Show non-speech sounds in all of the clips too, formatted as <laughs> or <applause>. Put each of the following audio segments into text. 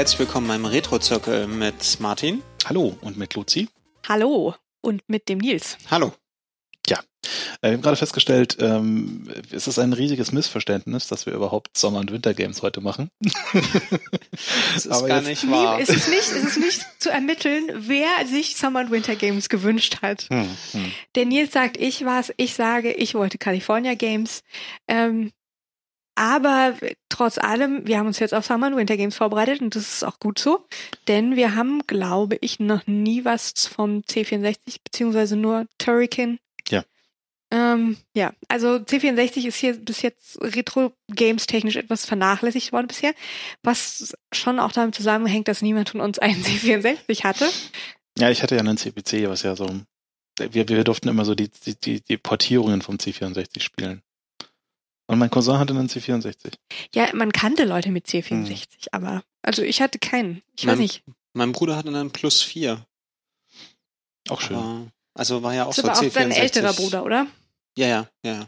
Herzlich willkommen beim Retro-Zirkel mit Martin. Hallo und mit Luzi. Hallo und mit dem Nils. Hallo. Ja, äh, wir haben gerade festgestellt, ähm, es ist ein riesiges Missverständnis, dass wir überhaupt Sommer- und Wintergames heute machen. <laughs> Das ist gar nicht wahr. Es ist nicht, es ist nicht zu ermitteln, wer sich Summer und Winter Games gewünscht hat. Hm, hm. Der Nils sagt, ich war's, ich sage, ich wollte California Games. Ähm, aber trotz allem, wir haben uns jetzt auf Summer und Winter Games vorbereitet und das ist auch gut so, denn wir haben, glaube ich, noch nie was vom C64 beziehungsweise nur Turrican. Ja. Ähm, ja, also C64 ist hier bis jetzt Retro-Games technisch etwas vernachlässigt worden bisher, was schon auch damit zusammenhängt, dass niemand von uns einen <laughs> C64 hatte. Ja, ich hatte ja einen CPC, was ja so, wir, wir durften immer so die, die, die Portierungen vom C64 spielen. Und mein Cousin hatte einen C64. Ja, man kannte Leute mit C64, aber also ich hatte keinen. Ich weiß Mein- nicht. Mein Bruder hatte einen Plus 4. Auch schön. Aber, also war ja auch Das so war auch C64. dein älterer Bruder, oder? Ja, ja, ja.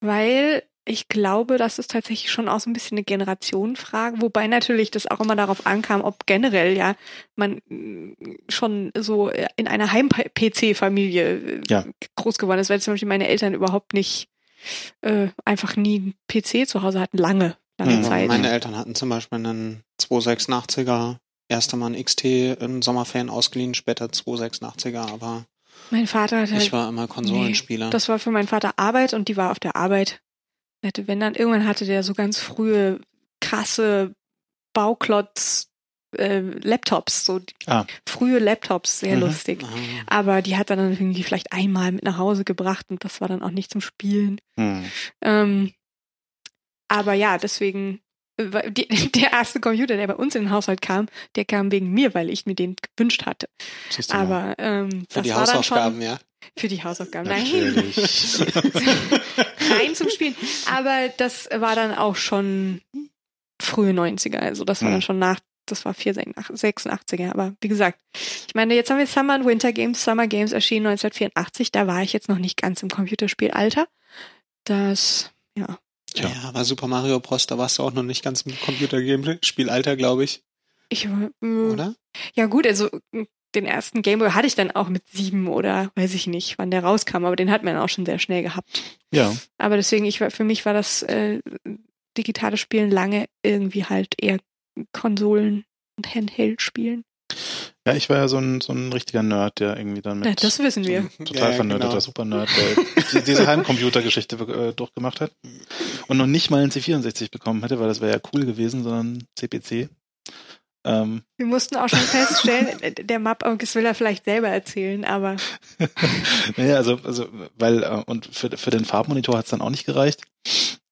Weil ich glaube, das ist tatsächlich schon auch so ein bisschen eine Generationenfrage, wobei natürlich das auch immer darauf ankam, ob generell ja man mm, schon so in einer Heim-PC-Familie Ja. groß geworden ist, weil zum Beispiel meine Eltern überhaupt nicht äh, einfach nie einen PC zu Hause hatten, lange, lange Mhm. Zeit. Meine Eltern hatten zum Beispiel einen 286er, erster Mal ein XT im Sommerferien ausgeliehen, später 286er, aber Mein Vater hat halt ich war immer Konsolenspieler. Das war für meinen Vater Arbeit und die war auf der Arbeit. Hatte, wenn dann irgendwann hatte der so ganz frühe, krasse Bauklotz äh, Laptops, so Ah. frühe Laptops, sehr Mhm. lustig. Ah, Aber die hat er dann irgendwie vielleicht einmal mit nach Hause gebracht und das war dann auch nicht zum Spielen. Hm. Ähm, aber ja, deswegen, äh, die, <laughs> der erste Computer, der bei uns in den Haushalt kam, der kam wegen mir, weil ich mir den gewünscht hatte. Aber ähm, Für das die war dann Hausaufgaben, schon ja. für die Hausaufgaben. Nein, Natürlich. <laughs> rein zum Spielen. Aber das war dann auch schon frühe 90er. Also das war Hm. dann schon nach, das war 86er. Aber wie gesagt, ich meine, jetzt haben wir Summer und Winter Games. Summer Games erschienen 1984. Da war ich jetzt noch nicht ganz im Computerspielalter. Das, ja. Tja. Ja, aber Super Mario Bros., da warst du auch noch nicht ganz im Computerspiel-Alter, glaube ich, Ich, äh, oder? Ja gut, also den ersten Gameboy hatte ich dann auch mit sieben oder weiß ich nicht, wann der rauskam, aber den hat man auch schon sehr schnell gehabt. Ja, Aber deswegen, ich war, für mich war das äh, digitale Spielen lange irgendwie halt eher Konsolen und Handheld-Spielen. ja, ich war ja so ein, so ein richtiger Nerd, der irgendwie dann mit Ja, das wissen wir. total Ja, vernördeter genau. Super-Nerd, der die- diese Heimcomputergeschichte äh, durchgemacht hat und noch nicht mal einen C64 bekommen hätte, weil das wäre ja cool gewesen, sondern CPC. Ähm, Wir mussten auch schon feststellen, <laughs> äh, der Map, das will er vielleicht selber erzählen, aber <laughs> naja, also, also, weil, äh, und für, für den Farbmonitor hat es dann auch nicht gereicht.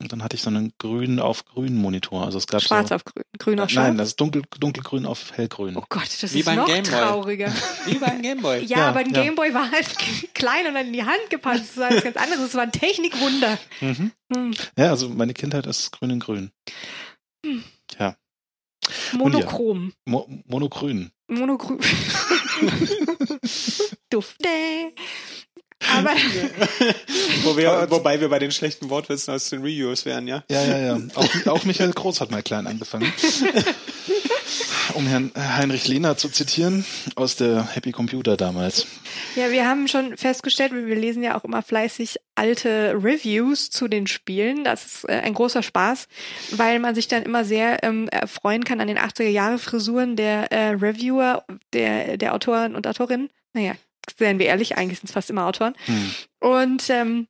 Und dann hatte ich so einen grün auf grün Monitor. Also es gab schwarz so, auf grün, grün auf Nein, schwarz. das ist dunkel, dunkelgrün auf hellgrün. Oh Gott, das Wie ist beim noch Gameboy. trauriger. Wie beim Gameboy. Ja, Ja, aber ein ja. Gameboy war halt <laughs> klein und dann in die Hand gepasst. Das war was ganz anderes. Das war ein Technikwunder. Mhm. Hm. Ja, also meine Kindheit ist grün in grün. Monochrom. Mo monogrün. Monochrom. <laughs> Dufte. Aber <laughs> Wo wir, wobei wir bei den schlechten Wortwitzen aus den Reviews wären, ja? Ja, ja, ja. Auch, auch Michael Groß hat mal klein angefangen. <laughs> Um Herrn Heinrich Lehner zu zitieren, aus der Happy Computer damals. ja, wir haben schon festgestellt, wir lesen ja auch immer fleißig alte Reviews zu den Spielen. Das ist äh, ein großer Spaß, weil man sich dann immer sehr ähm, erfreuen kann an den 80er Jahre Frisuren der äh, Reviewer, der, der Autoren und Autorinnen. Naja, seien wir ehrlich, eigentlich sind es fast immer Autoren. Hm. Und ähm,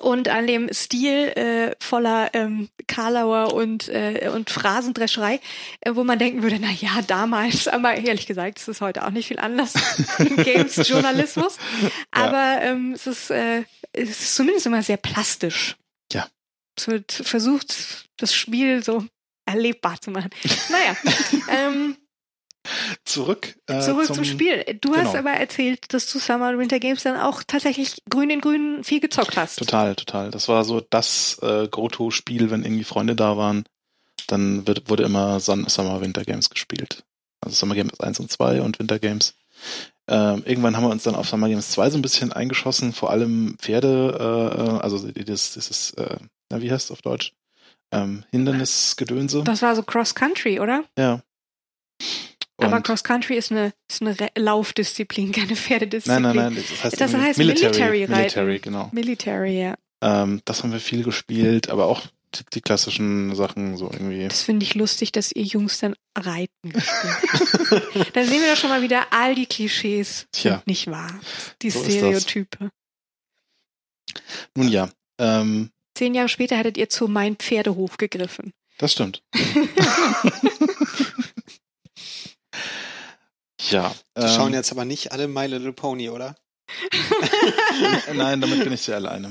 und an dem Stil äh, voller ähm, Karlauer und äh, und Phrasendrescherei, äh, wo man denken würde, na ja, damals, aber ehrlich gesagt, es ist heute auch nicht viel anders <laughs> im Games-Journalismus. Aber ähm, es ist äh, es ist zumindest immer sehr plastisch. Ja. Es wird versucht, das Spiel so erlebbar zu machen. Naja, <laughs> ähm, Zurück, äh, Zurück zum, Spiel. Du hast genau. aber erzählt, dass du Summer Winter Games dann auch tatsächlich grün in grün viel gezockt hast. Total, total. Das war so das äh, Go-To-Spiel, wenn irgendwie Freunde da waren. Dann wird, wurde immer Sun Summer Winter Games gespielt. Also Summer Games 1 und 2 und Winter Games. Ähm, irgendwann haben wir uns dann auf Summer Games 2 so ein bisschen eingeschossen, vor allem Pferde, äh, äh, also dieses, dieses äh, na, wie heißt es auf Deutsch? ähm, Hindernisgedönse. Das war so Cross Country, oder? Ja. Aber Und- Cross Country ist eine, ist eine Laufdisziplin, <laughs> keine Pferdedisziplin. Nein, nein, nein, das heißt, Das heißt Military, Military Reiten. Military, genau. Military, ja. Ähm, das haben wir viel gespielt, aber auch die, die klassischen Sachen so irgendwie. Das finde ich lustig, dass ihr Jungs dann reiten. gespielt. <laughs> dann sehen wir doch schon mal wieder, all die Klischees Tja. sind nicht wahr. Die So. Stereotype. Nun ja, ähm, Zehn Jahre später hättet ihr zu Mein Pferdehof gegriffen. das stimmt. <laughs> ja. Die ähm, schauen jetzt aber nicht alle My Little Pony, oder? <laughs> Nein, damit bin ich sehr alleine. <laughs>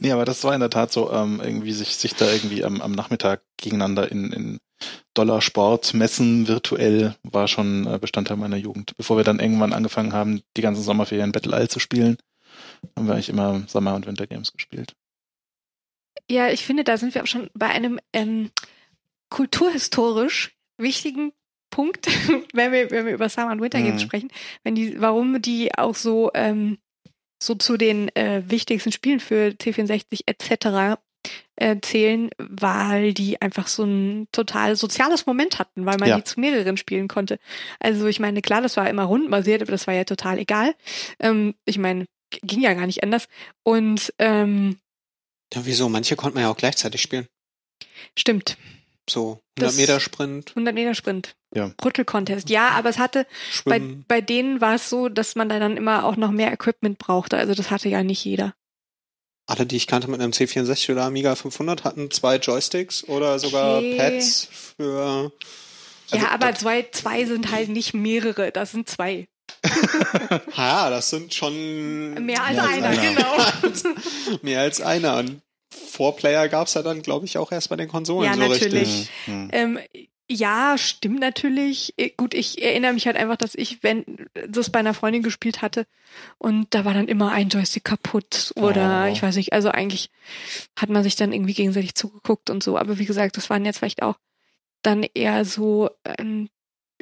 nee, aber das war in der Tat so, ähm, irgendwie sich, sich da irgendwie am, am Nachmittag gegeneinander in, in Dollarsport messen virtuell war schon äh, Bestandteil meiner Jugend. Bevor wir dann irgendwann angefangen haben, die ganzen Sommerferien Battle Isle zu spielen, haben wir eigentlich immer Sommer- und Wintergames gespielt. Ja, ich finde, da sind wir auch schon bei einem ähm, kulturhistorisch wichtigen Punkt, <laughs> wenn wir, wenn wir über Summer und Winter Games Mhm. sprechen, wenn die, warum die auch so, ähm, so zu den äh, wichtigsten Spielen für C64 etc. Äh, zählen, weil die einfach so ein total soziales Moment hatten, weil man Ja. die zu mehreren spielen konnte. Also ich meine, klar, das war immer rundenbasiert, aber das war ja total egal. Ähm, ich meine, ging ja gar nicht anders. Und ähm, Ja, wieso? Manche konnte man ja auch gleichzeitig spielen. stimmt, So 100 Das- Meter Sprint, 100 Meter Sprint. Ja. Rüttel-Contest. Ja, aber es hatte, bei, Schwimmen. bei denen war es so, dass man da dann immer auch noch mehr Equipment brauchte. Also das hatte ja nicht jeder. Alle, die ich kannte mit einem C64 oder Amiga 500, hatten zwei Joysticks oder sogar Okay. Pads für. Also ja, aber zwei, zwei sind halt nicht mehrere, das sind zwei. <laughs> Ja, das sind schon Mehr als Mehr als einer, einer. genau. <laughs> mehr als einer. Und Vorplayer gab's ja dann, glaube ich, auch erst bei den Konsolen Ja, so natürlich. richtig. Hm, hm. ähm, ja, stimmt natürlich. Äh, Gut, ich erinnere mich halt einfach, dass ich, wenn das bei einer Freundin gespielt hatte und da war dann immer ein Joystick kaputt oder Oh. ich weiß nicht, also eigentlich hat man sich dann irgendwie gegenseitig zugeguckt und so. Aber wie gesagt, das waren jetzt vielleicht auch dann eher so, ähm,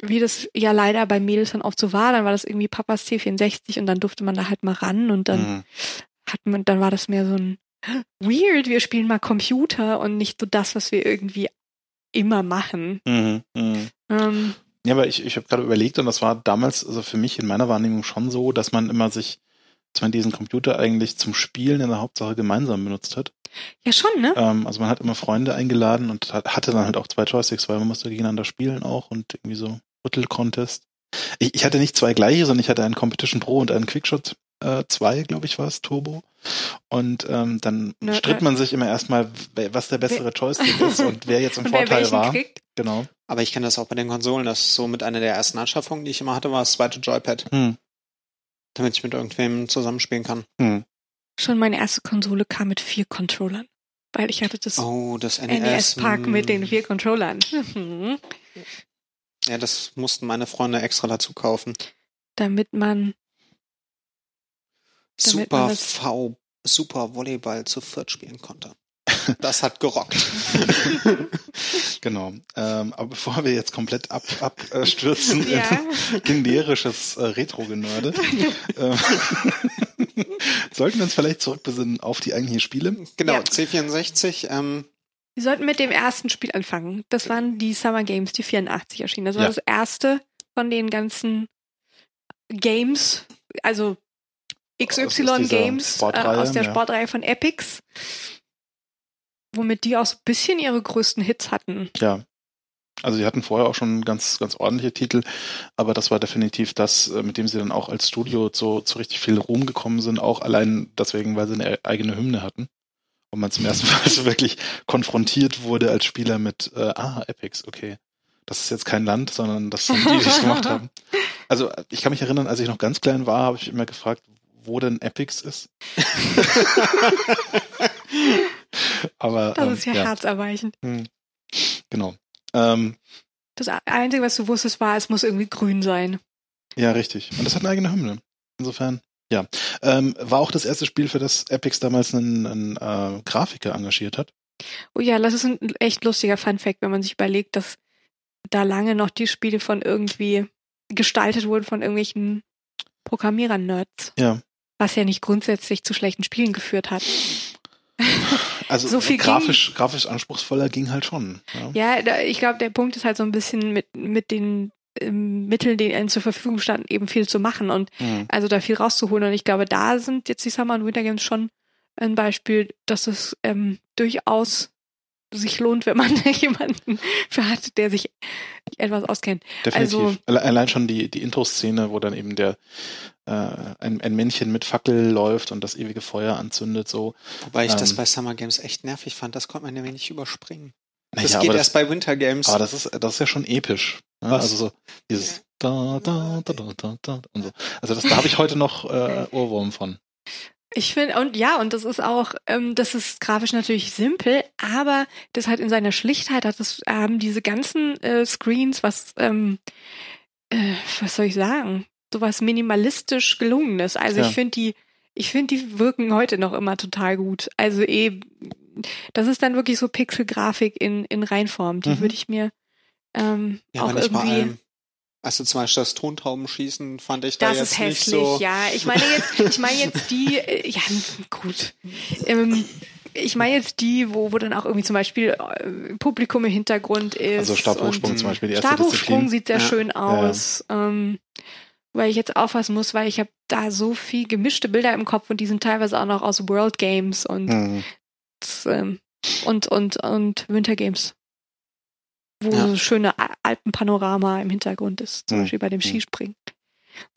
wie das ja leider bei Mädels dann oft so war, dann war das irgendwie Papas C64 und dann durfte man da halt mal ran und dann Hm. hat man, dann war das mehr so ein weird, wir spielen mal Computer und nicht so das, was wir irgendwie immer machen. Mhm, mhm. Ähm, Ja, aber ich, ich habe gerade überlegt und das war damals, also für mich in meiner Wahrnehmung schon so, dass man immer sich, dass man diesen Computer eigentlich zum Spielen in der Hauptsache gemeinsam benutzt hat. ja, schon, ne? Ähm, also man hat immer Freunde eingeladen und hat, hatte dann halt auch zwei Joysticks, weil man musste gegeneinander spielen auch und irgendwie so Rüttel-Contest. Ich, ich hatte nicht zwei gleiche, sondern ich hatte einen Competition Pro und einen Quickshot äh, 2, glaube ich, war es, Turbo. Und ähm, dann Ne, stritt äh, man sich immer erstmal, wer- was der bessere Joystick ist und wer jetzt im <laughs> wer Vorteil war. kriegt? Genau. Aber ich kenne das auch bei den Konsolen. Das ist so mit einer der ersten Anschaffungen, die ich immer hatte, war das zweite Joypad, Hm. damit ich mit irgendwem zusammenspielen kann. Hm. Schon meine erste Konsole kam mit vier Controllern. Weil ich hatte das Oh, das NES. NES-Park mit den mm. vier Controllern. <laughs> Ja, das mussten meine Freunde extra dazu kaufen. Damit man Super V, Super Volleyball zu viert spielen konnte. <laughs> Das hat gerockt. <laughs> Genau. Ähm, aber bevor wir jetzt komplett abstürzen ab, äh, stürzen ja, in generisches äh, Retro-Genörde, <laughs> äh, sollten wir uns vielleicht zurückbesinnen auf die eigentlichen Spiele. Genau, Ja. C64. Ähm, wir sollten mit dem ersten Spiel anfangen. Das waren die Summer Games, die 84 erschienen. Das war Ja. das erste von den ganzen Games, also XY Games äh, aus der ja. Sportreihe von Epics, womit die auch so ein bisschen ihre größten Hits hatten. Ja. Also sie hatten vorher auch schon ganz, ganz ordentliche Titel, aber das war definitiv das, äh, mit dem sie dann auch als Studio so zu richtig viel Ruhm gekommen sind, auch allein deswegen, weil sie eine eigene Hymne hatten. Und man zum ersten <laughs> Mal so wirklich konfrontiert wurde als Spieler mit, äh, ah, Epics, okay. Das ist jetzt kein Land, sondern das sind die, die es gemacht <laughs> haben. Also ich kann mich erinnern, als ich noch ganz klein war, habe ich immer gefragt, wo denn Epics ist. <laughs> aber Das ähm, ist ja, ja. herzerweichend. Hm. Genau. Ähm, Das Einzige, was du wusstest, war, es muss irgendwie grün sein. ja, richtig. Und das hat eine eigene Hymne. Insofern, ja. Ähm, war auch das erste Spiel, für das Epix damals einen, einen äh, Grafiker engagiert hat. Oh ja, das ist ein echt lustiger Funfact, wenn man sich überlegt, dass da lange noch die Spiele von irgendwie gestaltet wurden von irgendwelchen Programmierer-Nerds. Ja. Was ja nicht grundsätzlich zu schlechten Spielen geführt hat. Also <laughs> So viel grafisch, grafisch anspruchsvoller ging halt schon. Ja. Ja, da, ich glaube, der Punkt ist halt so ein bisschen mit, mit den ähm, Mitteln, die ihnen zur Verfügung standen, eben viel zu machen und Mhm. also da viel rauszuholen. Und ich glaube, da sind jetzt die Summer und Winter Games schon ein Beispiel, dass es ähm, durchaus sich lohnt, wenn man <laughs> jemanden für hat, der sich etwas auskennt. Definitiv. Also- Alle- Allein schon die, die Intro-Szene, wo dann eben der äh, ein, ein Männchen mit Fackel läuft und das ewige Feuer anzündet, so. Wobei ich das Ähm. bei Summer Games echt nervig fand. Das konnte man ja wenig überspringen. Das Naja, geht aber erst bei Winter Games. Aber das ist, das ist ja schon episch. Ne? Was? Also so dieses da, da, da, da, da, da und so. Also das, da habe ich heute noch äh, Ohrwurm von. Ich finde, und ja, und das ist auch, ähm, das ist grafisch natürlich simpel, aber das halt in seiner Schlichtheit hat es, haben diese ganzen äh, Screens, was, ähm, äh, was soll ich sagen, sowas minimalistisch gelungenes. Also Ja. ich finde die, ich finde die wirken heute noch immer total gut. Also eh, das ist dann wirklich so Pixelgrafik in, in Reinform. Die Mhm. würde ich mir ähm, ja, auch irgendwie. Also zum Beispiel das Tontaubenschießen fand ich da Das jetzt ist nicht hässlich, so. ja. Ich meine jetzt, ich meine jetzt die, äh, ja, gut. Ähm, ich meine jetzt die, wo, wo dann auch irgendwie zum Beispiel äh, Publikum im Hintergrund ist. Also Stabhochsprung zum Beispiel, die erste Stabhochsprung Disziplin. sieht sehr Ja. schön aus. Ähm, weil ich jetzt aufpassen muss, weil ich habe da so viel gemischte Bilder im Kopf und die sind teilweise auch noch aus World Games und Hm. ähm, und, und, und Winter Games. Wo Ja. so schöne Alpenpanorama im Hintergrund ist, zum Hm. Beispiel bei dem Hm. Skispringen.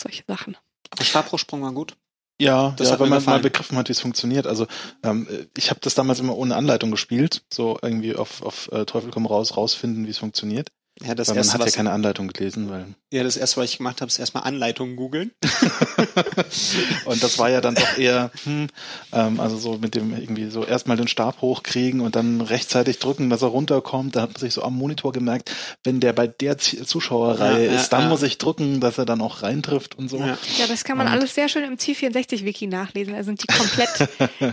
Solche Sachen. Aber Stabhochsprung war gut. Ja, Das ja mir man gefallen. mal begriffen hat, wie es funktioniert. Also ähm, ich habe das damals immer ohne Anleitung gespielt, so irgendwie auf, auf äh, Teufel komm raus, rausfinden, wie es funktioniert. Ja, das weil man erste, hat ja keine Anleitung gelesen, weil ja, das erste, was ich gemacht habe, ist erstmal Anleitungen googeln. <laughs> und das war ja dann doch eher, hm, ähm, also so mit dem irgendwie so erstmal den Stab hochkriegen und dann rechtzeitig drücken, dass er runterkommt. Da hat man sich so am Monitor gemerkt, wenn der bei der Z Zuschauerreihe Ja, ja, ist, dann ja. muss ich drücken, dass er dann auch reintrifft und so. Ja. Ja, das kann man Und- alles sehr schön im C64-Wiki nachlesen. Da sind die komplett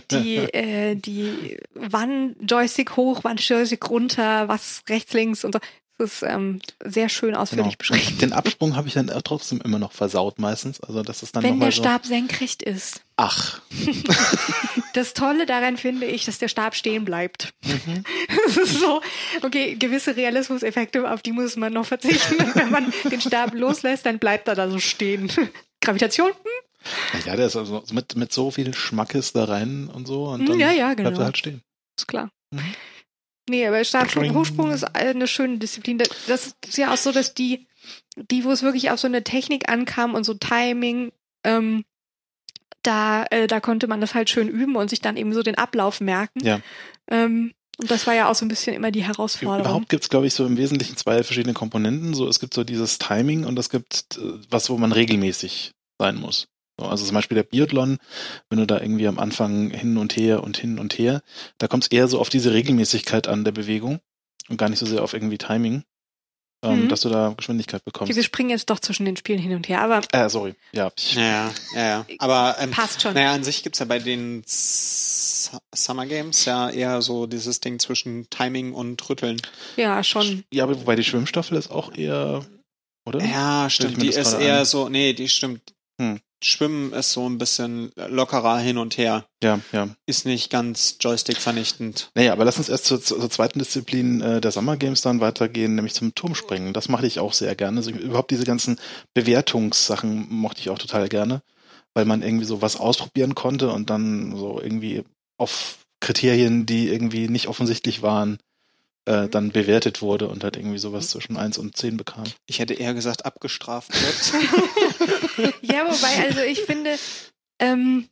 <laughs> die, äh, die wann Joystick hoch, wann Joystick runter, was rechts, links und so. Ist ähm, sehr schön ausführlich beschrieben. Und Den Absprung habe ich dann trotzdem immer noch versaut meistens. Also das ist dann Wenn der so. Stab senkrecht ist. Ach. <laughs> Das Tolle daran finde ich, dass der Stab stehen bleibt. Mhm. <laughs> Das ist so, okay, gewisse Realismuseffekte, auf die muss man noch verzichten. Wenn man den Stab loslässt, dann bleibt er da so stehen. <laughs> Gravitation? Ja, der ist also mit, mit so viel Schmackes da rein und so und dann Ja, ja, bleibt genau. er halt stehen. Ist klar. Mhm. Nee, aber Stabsprung. Hochsprung ist eine schöne Disziplin. Das- Das ist ja auch so, dass die, die, wo es wirklich auf so eine Technik ankam und so Timing, ähm, da, äh, da konnte man das halt schön üben und sich dann eben so den Ablauf merken. Ja. Ähm, und das war ja auch so ein bisschen immer die Herausforderung. Überhaupt gibt's glaube ich, so im Wesentlichen zwei verschiedene Komponenten. So, es gibt so dieses Timing und es gibt äh, was, wo man regelmäßig sein muss. So, also zum Beispiel der Biathlon, wenn du da irgendwie am Anfang hin und her und hin und her, da kommt es eher so auf diese Regelmäßigkeit an der Bewegung und gar nicht so sehr auf irgendwie Timing, ähm, Mhm. dass du da Geschwindigkeit Okay, bekommst. wir springen jetzt doch zwischen den Spielen hin und her, aber Äh, sorry. Ja, ich, Ja, ja, ja. Aber ähm, passt schon. naja, an sich gibt's ja bei den S Summer Games ja eher so dieses Ding zwischen Timing und Rütteln. Ja, schon. ja, aber wobei die Schwimmstaffel ist auch eher, oder? Ja, stimmt. Die ist eher ein? so, nee, die stimmt. Hm. Schwimmen ist so ein bisschen lockerer hin und her. Ja, ja. Ist nicht ganz Joystick vernichtend. Naja, aber lass uns erst zur, zur zweiten Disziplin äh, der Summer Games dann weitergehen, nämlich zum Turmspringen. Das mache ich auch sehr gerne. Also überhaupt diese ganzen Bewertungssachen mochte ich auch total gerne, weil man irgendwie so was ausprobieren konnte und dann so irgendwie auf Kriterien, die irgendwie nicht offensichtlich waren, äh, dann bewertet wurde und halt irgendwie sowas zwischen 1 und 10 bekam. Ich hätte eher gesagt, abgestraft wird. <laughs> Ja, wobei, also ich finde, ähm,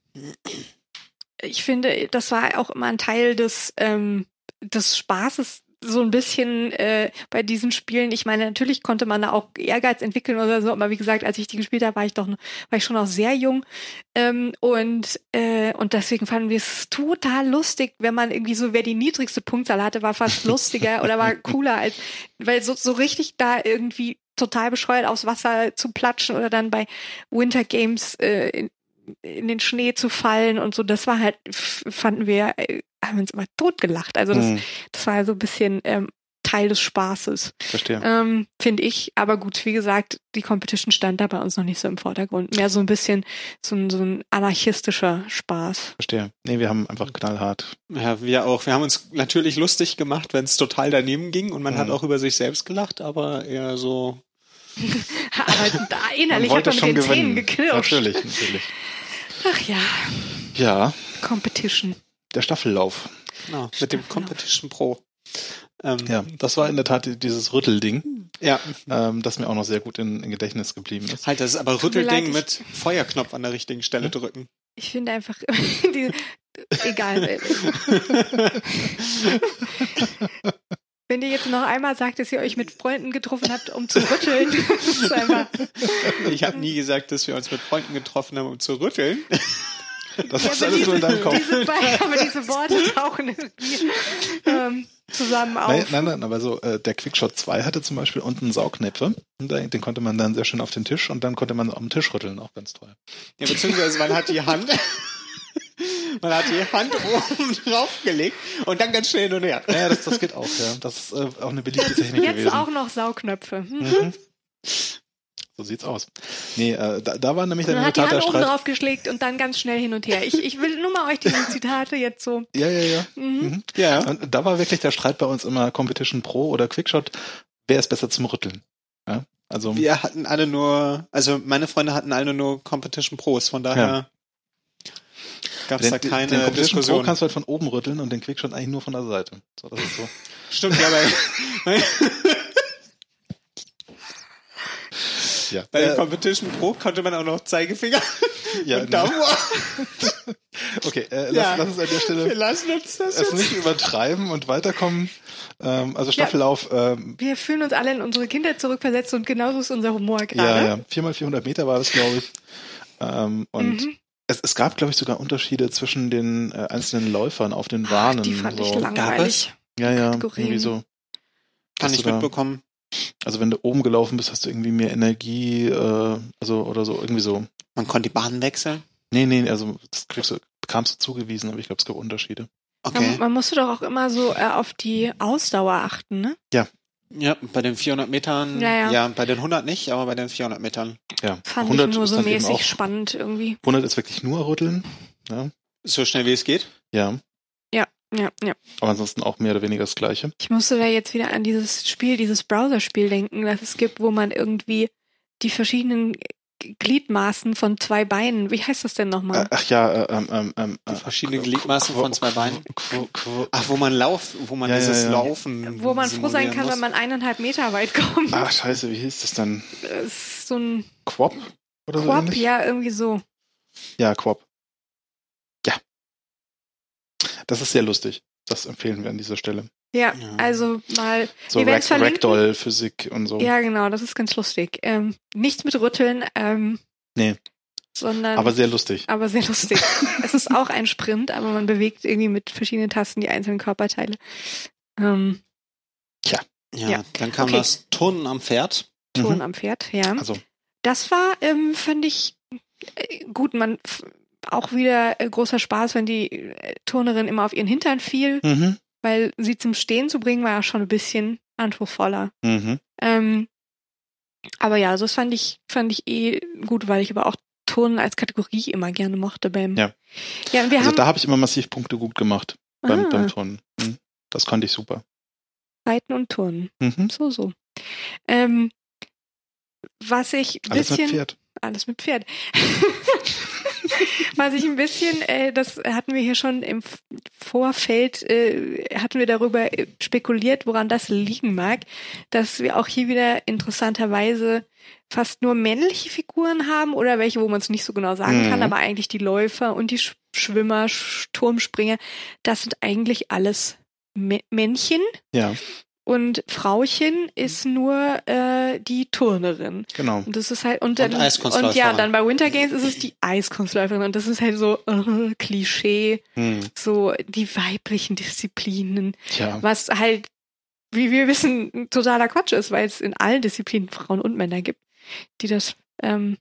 ich finde, das war auch immer ein Teil des, ähm, des Spaßes, so ein bisschen äh, bei diesen Spielen. Ich meine, natürlich konnte man da auch Ehrgeiz entwickeln oder so, aber wie gesagt, als ich die gespielt habe, war ich doch, war ich schon noch sehr jung. Ähm, und, äh, und deswegen fanden wir es total lustig, wenn man irgendwie so, wer die niedrigste Punktzahl hatte, war fast lustiger oder war <laughs> cooler als, weil so, so richtig da irgendwie total bescheuert aufs Wasser zu platschen oder dann bei Winter Games äh, in, in den Schnee zu fallen und so, das war halt, fanden wir, äh, haben uns immer totgelacht. Also das, Hm. das war so ein bisschen ähm, Teil des Spaßes, Verstehe. ähm, finde ich. Aber gut, wie gesagt, die Competition stand da bei uns noch nicht so im Vordergrund. Mehr so ein bisschen so ein, so ein anarchistischer Spaß. Verstehe. Nee, wir haben einfach knallhart. Ja, wir auch. Wir haben uns natürlich lustig gemacht, wenn es total daneben ging und man hat Mhm. auch über sich selbst gelacht, aber eher so. <laughs> Aber da innerlich Man hat man mit schon den Zähnen gewinnen. geknirscht. Natürlich, natürlich. Ach ja, Ja, Competition. der Staffellauf. Genau, mit dem Competition Pro. Ähm, Ja, das war in der Tat dieses Rüttelding, ja. ähm, das mir auch noch sehr gut in, in Gedächtnis geblieben ist. Halt, das ist aber Rüttelding mit Feuerknopf an der richtigen Stelle Hm? drücken. Ich finde einfach, <laughs> die, egal. <laughs> <laughs> Wenn ihr jetzt noch einmal sagt, dass ihr euch mit Freunden getroffen habt, um zu rütteln, <laughs> Ich habe nie gesagt, dass wir uns mit Freunden getroffen haben, um zu rütteln. Das Ja, ist alles nur in deinem Kopf. Diese, beiden- <laughs> aber diese Worte tauchen irgendwie ähm, zusammen auf. Nein, nein, nein, aber so, äh, der Quickshot 2 hatte zum Beispiel unten Saugnäpfe. Den konnte man dann sehr schön auf den Tisch und dann konnte man am Tisch rütteln, auch ganz toll. Ja, beziehungsweise man hat die Hand, man hat die Hand oben <laughs> drauf gelegt und dann ganz schnell hin und her. Ja, das, das geht auch, ja. Das ist äh, auch eine beliebte Technik Jetzt gewesen. auch noch Sauknöpfe. Hm. Mhm. So sieht's aus. Nee, äh, da, da war nämlich dann hat die Hand der oben Streit. drauf geschlägt und dann ganz schnell hin und her. Ich, ich will nur mal euch diese Zitate jetzt so. Ja, ja, ja. Mhm. Mhm. Ja. Und da war wirklich der Streit bei uns immer Competition Pro oder Quickshot. Wer ist besser zum Rütteln? Ja, also Wir hatten alle nur, also meine Freunde hatten alle nur Competition Pros, von daher gab es da keine den Competition Pro Diskussion. kannst du halt von oben rütteln und den Quickshot eigentlich nur von der Seite. So, das ist so. <laughs> Stimmt, ja, bei, <laughs> Ja. bei dem Äh, Competition Pro konnte man auch noch Zeigefinger <laughs> ja, und Daumen. Okay, äh, lass, Ja. lass uns an der Wir Stelle lassen uns das es jetzt. nicht übertreiben und weiterkommen. Ähm, also Staffellauf, ähm, Wir fühlen uns alle in unsere Kindheit zurückversetzt und genauso ist unser Humor ja, gerade. ja, 4 mal 400 Meter war das, glaube ich. Ähm, und Mhm. Es, es gab, glaube ich, sogar Unterschiede zwischen den äh, einzelnen Läufern auf den Bahnen. Die fand so. ich langweilig. Ja, ja, Kategorien. irgendwie so. Kann ich mitbekommen. Also wenn du oben gelaufen bist, hast du irgendwie mehr Energie, äh, also oder so, irgendwie so. Man konnte die Bahn wechseln. Nee, nee, also das kriegst du, bekamst du zugewiesen, aber ich glaube, es gab Unterschiede. Okay. Man, man musste doch auch immer so äh, auf die Ausdauer achten, ne? Ja, bei den 400 Metern, Ja, ja. bei den 100 nicht, aber bei den 400 Metern. Ja, Fand 100 ich nur ist so dann eben mäßig auch, spannend irgendwie. 100 ist wirklich nur Rütteln. Ja, So schnell wie es geht. ja, Ja, ja. aber ansonsten auch mehr oder weniger das Gleiche. Ich musste da jetzt wieder an dieses Spiel, dieses Browser-Spiel denken, das es gibt, wo man irgendwie die verschiedenen Gliedmaßen von zwei Beinen, wie heißt das denn Äh, nochmal? ach ja, äh, ähm, ähm, ähm, Die äh, verschiedenen Gliedmaßen von zwei Beinen. Ach, wo man lauf, wo man Ja, ja, dieses ja. Laufen. wo man froh sein kann, muss. wenn man eineinhalb Meter weit kommt. Ach scheiße, wie hieß das dann? Das ist so ein Quop? Oder so Quap, ähnlich? ja, irgendwie so. Ja, Quop. Ja. Das ist sehr lustig. Das empfehlen wir an dieser Stelle. Ja, Ja. also mal, So Wir werden's Rack, verlinken. Ragdoll, Physik und so. ja genau, das ist ganz lustig. Ähm, nichts mit Rütteln, ähm, Nee. sondern Aber sehr lustig. aber sehr lustig. <laughs> es ist auch ein Sprint, aber man bewegt irgendwie mit verschiedenen Tasten die einzelnen Körperteile. Ähm, Ja, Ja. dann kam Okay. das Turnen am Pferd. Ton Mhm. am Pferd, ja. Also, Das war, ähm, fand ich äh, gut. Man auch wieder äh, großer Spaß, wenn die äh, Turnerin immer auf ihren Hintern fiel, mhm. Weil sie zum Stehen zu bringen war ja schon ein bisschen anspruchsvoller. Mhm. Ähm, aber ja, also das fand ich fand ich eh gut, weil ich aber auch Turnen als Kategorie immer gerne mochte beim. Ja. Ja, wir Also haben da habe ich immer massiv Punkte gut gemacht beim, ah, beim Turnen. Mhm. Das konnte ich super. Reiten und Turnen. Mhm. So so. Ähm, was ich ein Alles bisschen mit Pferd. Alles mit Pferd. <laughs> <laughs> Was ich ein bisschen, äh, das hatten wir hier schon im Vorfeld, äh, hatten wir darüber äh, spekuliert, woran das liegen mag, dass wir auch hier wieder interessanterweise fast nur männliche Figuren haben oder welche, wo man es nicht so genau sagen Mhm. kann, aber eigentlich die Läufer und die Sch Schwimmer, Sch Turmspringer, das sind eigentlich alles Mä- Männchen Ja, und Frauchen ist nur äh, die Turnerin. genau. Und das ist halt und dann Und und ja, dann bei Winter Games ist es die Eiskunstläuferin und das ist halt so äh, Klischee, Hm. so die weiblichen Disziplinen, Tja, was halt wie wir wissen totaler Quatsch ist, weil es in allen Disziplinen Frauen und Männer gibt, die das ähm,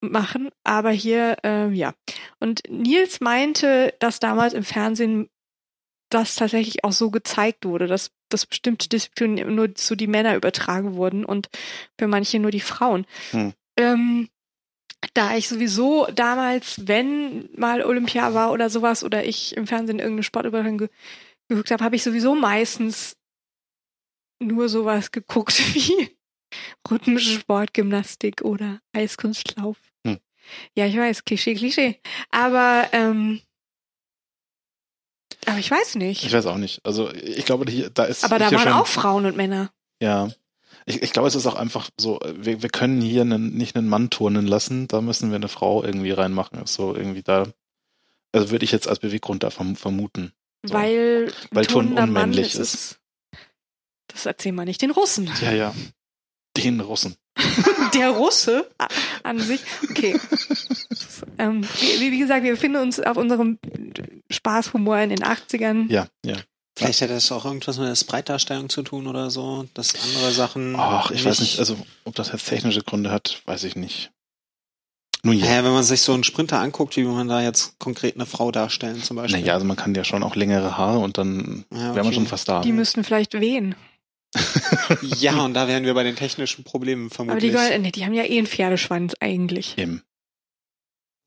machen, aber hier ähm, ja. Und Nils meinte, dass damals im Fernsehen das tatsächlich auch so gezeigt wurde, dass, dass bestimmte Disziplinen nur zu die Männer übertragen wurden und für manche nur die Frauen. Hm. Ähm, da ich sowieso damals, wenn mal Olympia war oder sowas, oder ich im Fernsehen irgendeine Sportübertragung ge geguckt habe, habe ich sowieso meistens nur sowas geguckt <laughs> wie rhythmische Sportgymnastik oder Eiskunstlauf. Hm. Ja, ich weiß, Klischee, Klischee. Aber, ähm, aber ich weiß nicht. Ich weiß auch nicht. Also ich glaube, hier, da ist aber da waren schon, auch Frauen und Männer. Ja. Ich, ich glaube, es ist auch einfach so, wir, wir können hier einen, nicht einen Mann turnen lassen, da müssen wir eine Frau irgendwie reinmachen. Ist so irgendwie da, also würde ich jetzt als Beweggrund da verm vermuten. So. Weil, Weil Turnen turnender Mann unmännlich ist. ist. Das erzählen wir nicht den Russen. Ja, ja. Den Russen. <laughs> Der Russe an sich. Okay. <laughs> Ähm, wie, wie gesagt, wir befinden uns auf unserem Spaßhumor in den 80ern. Ja, ja. Vielleicht hätte das auch irgendwas mit der Spreitdarstellung zu tun oder so, dass andere Sachen. Ach, ich weiß nicht, also ob das jetzt technische Gründe hat, weiß ich nicht. Nun ja. Naja, wenn man sich so einen Sprinter anguckt, wie man da jetzt konkret eine Frau darstellen zum Beispiel? Naja, also man kann ja schon auch längere Haare und dann Ja, wäre man okay. schon fast da. Die müssten vielleicht wehen. Ja, und da wären wir bei den technischen Problemen Aber vermutlich. die, Gold- nee, die haben ja eh einen Pferdeschwanz eigentlich. Eben.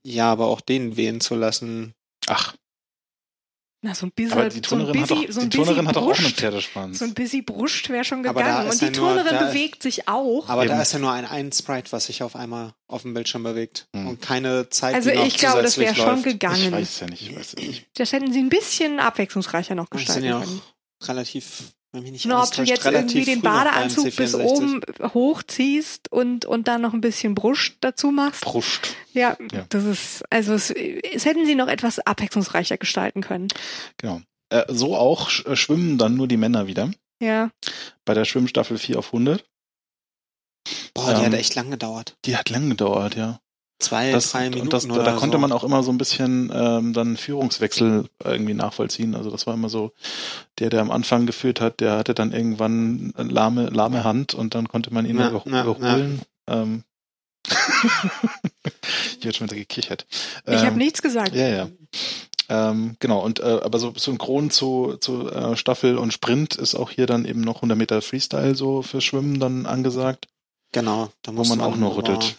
ja, aber auch den wehen zu lassen. Ach, Na, so ein bisschen, aber die so ein Turnerin hat busy, doch, so ein die Turnerin hat doch auch einen. Pferdeschwanz. So ein busy Brust wäre schon Aber da gegangen. Und die ja nur- Turnerin da- bewegt sich auch. Aber da Eben. ist ja nur ein, ein Sprite, was sich auf einmal auf dem Bildschirm bewegt. Hm. Und keine Zeit, also die ich glaube, das wäre schon läuft. ich gegangen. weiß es ja nicht, ich weiß es nicht. Das hätten sie ein bisschen abwechslungsreicher noch Das sind gestalten ja können. auch relativ, alles ob du jetzt irgendwie den Badeanzug bis C64. oben hochziehst und, und dann noch ein bisschen Brust dazu machst. Brust. Ja, Ja. das ist, also es, es hätten sie noch etwas abwechslungsreicher gestalten können. Genau. Äh, so auch sch äh, schwimmen dann nur die Männer wieder. Ja. Bei der Schwimmstaffel 4 auf 100. Boah, die Ähm, hat echt lang gedauert. Die hat lang gedauert, ja. Zwei, Das, drei Minuten und das, oder da konnte so. man auch immer so ein bisschen ähm, dann Führungswechsel irgendwie nachvollziehen. Also das war immer so, der, der am Anfang geführt hat, der hatte dann irgendwann eine lahme, lahme Hand und dann konnte man ihn Ja, über, ja, überholen. Ähm, <laughs> Hier wird schon wieder gekichert. Ich Ähm, habe nichts gesagt. Ja, ja. Ähm, genau, und äh, aber so synchron zu, zu äh, Staffel und Sprint ist auch hier dann eben noch 100 Meter Freestyle so fürs Schwimmen dann angesagt, Genau, da wo muss man auch nur rüttelt.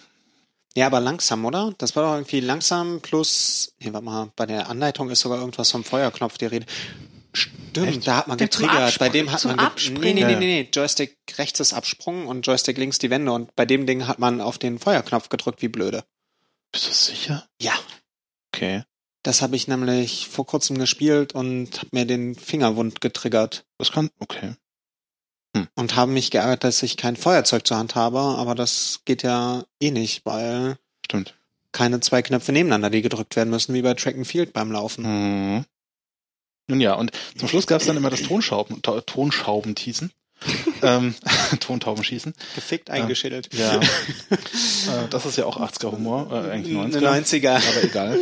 Ja, aber langsam, oder? Das war doch irgendwie langsam plus, nee, warte mal, bei der Anleitung ist sogar irgendwas vom Feuerknopf die Rede. Stimmt, Echt? da hat man getriggert. Bei dem hat man ge- Abspringen. nee, nee, nee, nee, nee, Joystick rechts ist Absprung und Joystick links die Wände und bei dem Ding hat man auf den Feuerknopf gedrückt wie blöde. Bist du sicher? Ja, Okay. das habe ich nämlich vor kurzem gespielt und habe mir den Finger wund getriggert Das kann, okay. Und habe mich geärgert, dass ich kein Feuerzeug zur Hand habe, aber das geht ja eh nicht, weil Stimmt. keine zwei Knöpfe nebeneinander, die gedrückt werden müssen, wie bei Track and Field beim Laufen. Mhm. Nun ja, und zum Schluss gab es dann immer das Tonschauben, Ta- Tonschaubentießen. <laughs> ähm, <laughs> Tontaubenschießen. Gefickt eingeschädelt. Ja. <laughs> äh, das ist ja auch 80er Humor, äh, eigentlich 90er. 90er. aber egal.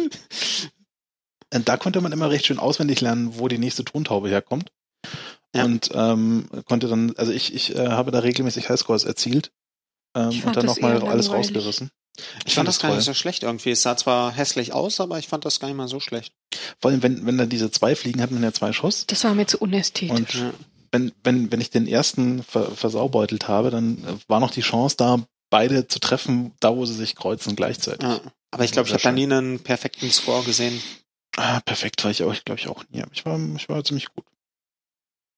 Und da konnte man immer recht schön auswendig lernen, wo die nächste Tontaube herkommt. Ja. Und ähm, konnte dann, also ich, ich äh, habe da regelmäßig Highscores erzielt ähm, Ich und dann nochmal alles rausgerissen. Ich fand das gar nicht so schlecht irgendwie. Es sah zwar hässlich aus, aber ich fand das gar nicht mal so schlecht. Vor allem, wenn, wenn da diese zwei fliegen, hat man ja zwei Schuss. Das war mir zu unästhetisch. Und Ja. wenn, wenn, wenn ich den ersten ver versaubeutelt habe, dann äh, war noch die Chance da, beide zu treffen, da wo sie sich kreuzen gleichzeitig. Ja. Aber ich glaube, ich habe da nie einen perfekten Score gesehen. Ah, perfekt war ich auch, glaube ich auch nie. Ich war, ich war ziemlich gut.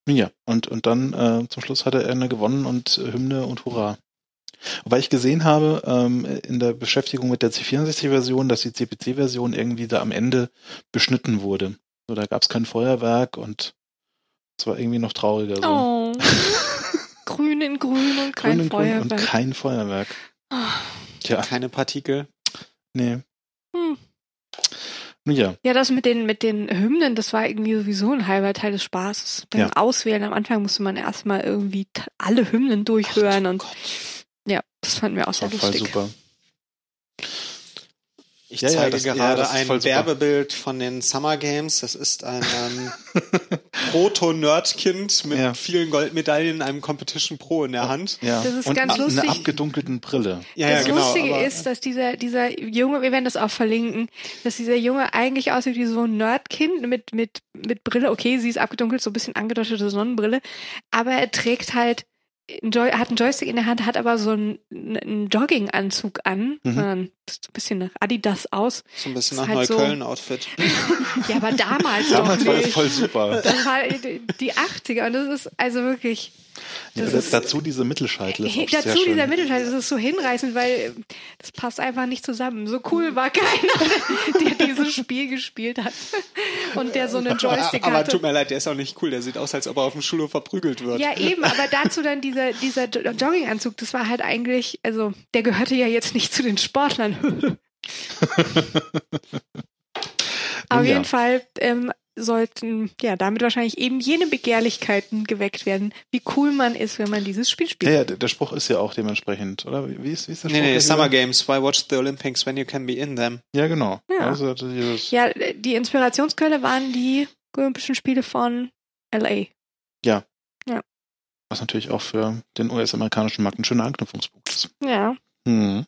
Ja, und, und dann äh, zum Schluss hatte er eine gewonnen und äh, Hymne und Hurra. Wobei ich gesehen habe, ähm, in der Beschäftigung mit der C64-Version, dass die CPC-Version irgendwie da am Ende beschnitten wurde. So, da gab es kein Feuerwerk und es war irgendwie noch trauriger. So. Oh. <laughs> grün in grün und kein Grün in grün und Feuerwerk. kein Feuerwerk. Ah. Tja, Keine Partikel. nee. Hm. Ja, Ja, das mit den, mit den Hymnen, das war irgendwie sowieso ein halber Teil des Spaßes. Beim Ja. Auswählen am Anfang musste man erstmal irgendwie alle Hymnen durchhören Ach, und Gott. ja, das fanden wir auch sehr voll lustig. super. Ich Ja, ja, zeige das- ja, gerade das ist ein voll super. Werbebild von den Summer Games. Das ist ein ähm, <laughs> Proto-Nerdkind mit Ja. vielen Goldmedaillen, einem Competition Pro in der Hand. Ja. Das ist und ganz ab, lustig. einer abgedunkelten Brille. Ja, das ja, genau. Lustige aber- ist, dass dieser, dieser Junge, wir werden das auch verlinken, dass dieser Junge eigentlich aussieht wie so ein Nerdkind mit, mit, mit Brille. Okay, sie ist abgedunkelt, so ein bisschen angedeutete Sonnenbrille. Aber er trägt halt, hat einen Joystick in der Hand, hat aber so einen, einen Jogginganzug an. Mhm. Sieht so ein bisschen nach Adidas aus. so ein bisschen nach halt so- Neukölln-Outfit. <laughs> Ja, aber damals, Damals doch war das voll super. Das war die die 80er und das ist also wirklich. Ja, ist- dazu diese Mittelscheitel. Ist auch sehr Dazu schön. dieser Mittelteil, das ist so hinreißend, weil das passt einfach nicht zusammen. So cool war keiner, <laughs> der dieses Spiel gespielt hat <laughs> und der so einen Joystick aber hatte. tut mir leid, der ist auch nicht cool. Der sieht aus, als ob er auf dem Schulhof verprügelt wird. Ja, eben, aber dazu dann dieser, dieser Jo- Jogginganzug, das war halt eigentlich, also der gehörte ja jetzt nicht zu den Sportlern. <laughs> Auf ja. jeden Fall ähm, sollten ja damit wahrscheinlich eben jene Begehrlichkeiten geweckt werden, wie cool man ist, wenn man dieses Spiel Ja, spielt. ja, der der Spruch ist ja auch dementsprechend, oder? Wie ist, wie ist der Nee, Spruch? nee, gleich Summer? Games. Why watch the Olympics when you can be in them? Ja, genau. Ja. Also Ja, die Inspirationsquelle waren die Olympischen Spiele von LA. was natürlich auch für den US-amerikanischen Markt ein schöner Anknüpfungspunkt ist. Ja. Mhm.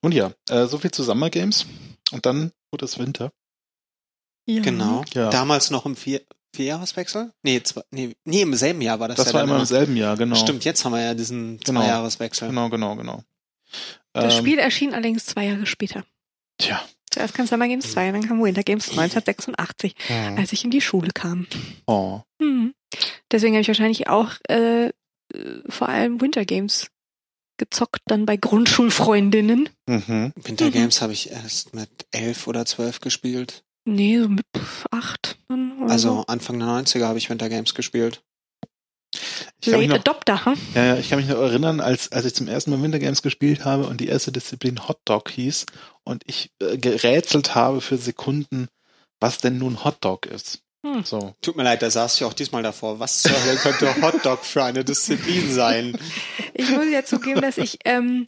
Und ja, äh, so viel zu Summer Games. Und dann wurde es Winter. ja. Genau. Ja. Damals noch im Vier Vierjahreswechsel? Nee, zwei, nee, nee, im selben Jahr war das, Das ja war immer im selben Jahr, genau. Stimmt, jetzt haben wir ja diesen Genau. Zweijahreswechsel. Genau, genau, genau. Das Ähm, Spiel erschien allerdings zwei Jahre später. Tja. Zuerst kam Summer Games 2, dann kam Winter Games 1986, als ich in die Schule kam. Oh. Hm. Deswegen habe ich wahrscheinlich auch äh, äh, vor allem Winter Games gezockt, dann bei Grundschulfreundinnen. Mhm. Winter Mhm. Games habe ich erst mit elf oder zwölf gespielt. Nee, so mit acht. Dann oder Also so. Anfang der 90er habe ich Winter Games gespielt. Ich kann, mich Late noch, Adopter, hm? ja, ja, ich kann mich noch erinnern, als, als ich zum ersten Mal Winter Games gespielt habe und die erste Disziplin Hot Dog hieß und ich äh, gerätselt habe für Sekunden, was denn nun Hot Dog ist. Hm. So. Tut mir leid, da saß ich auch diesmal davor. Was zur Hölle könnte <laughs> Hotdog für eine Disziplin sein? Ich muss ja zugeben, dass ich, ähm,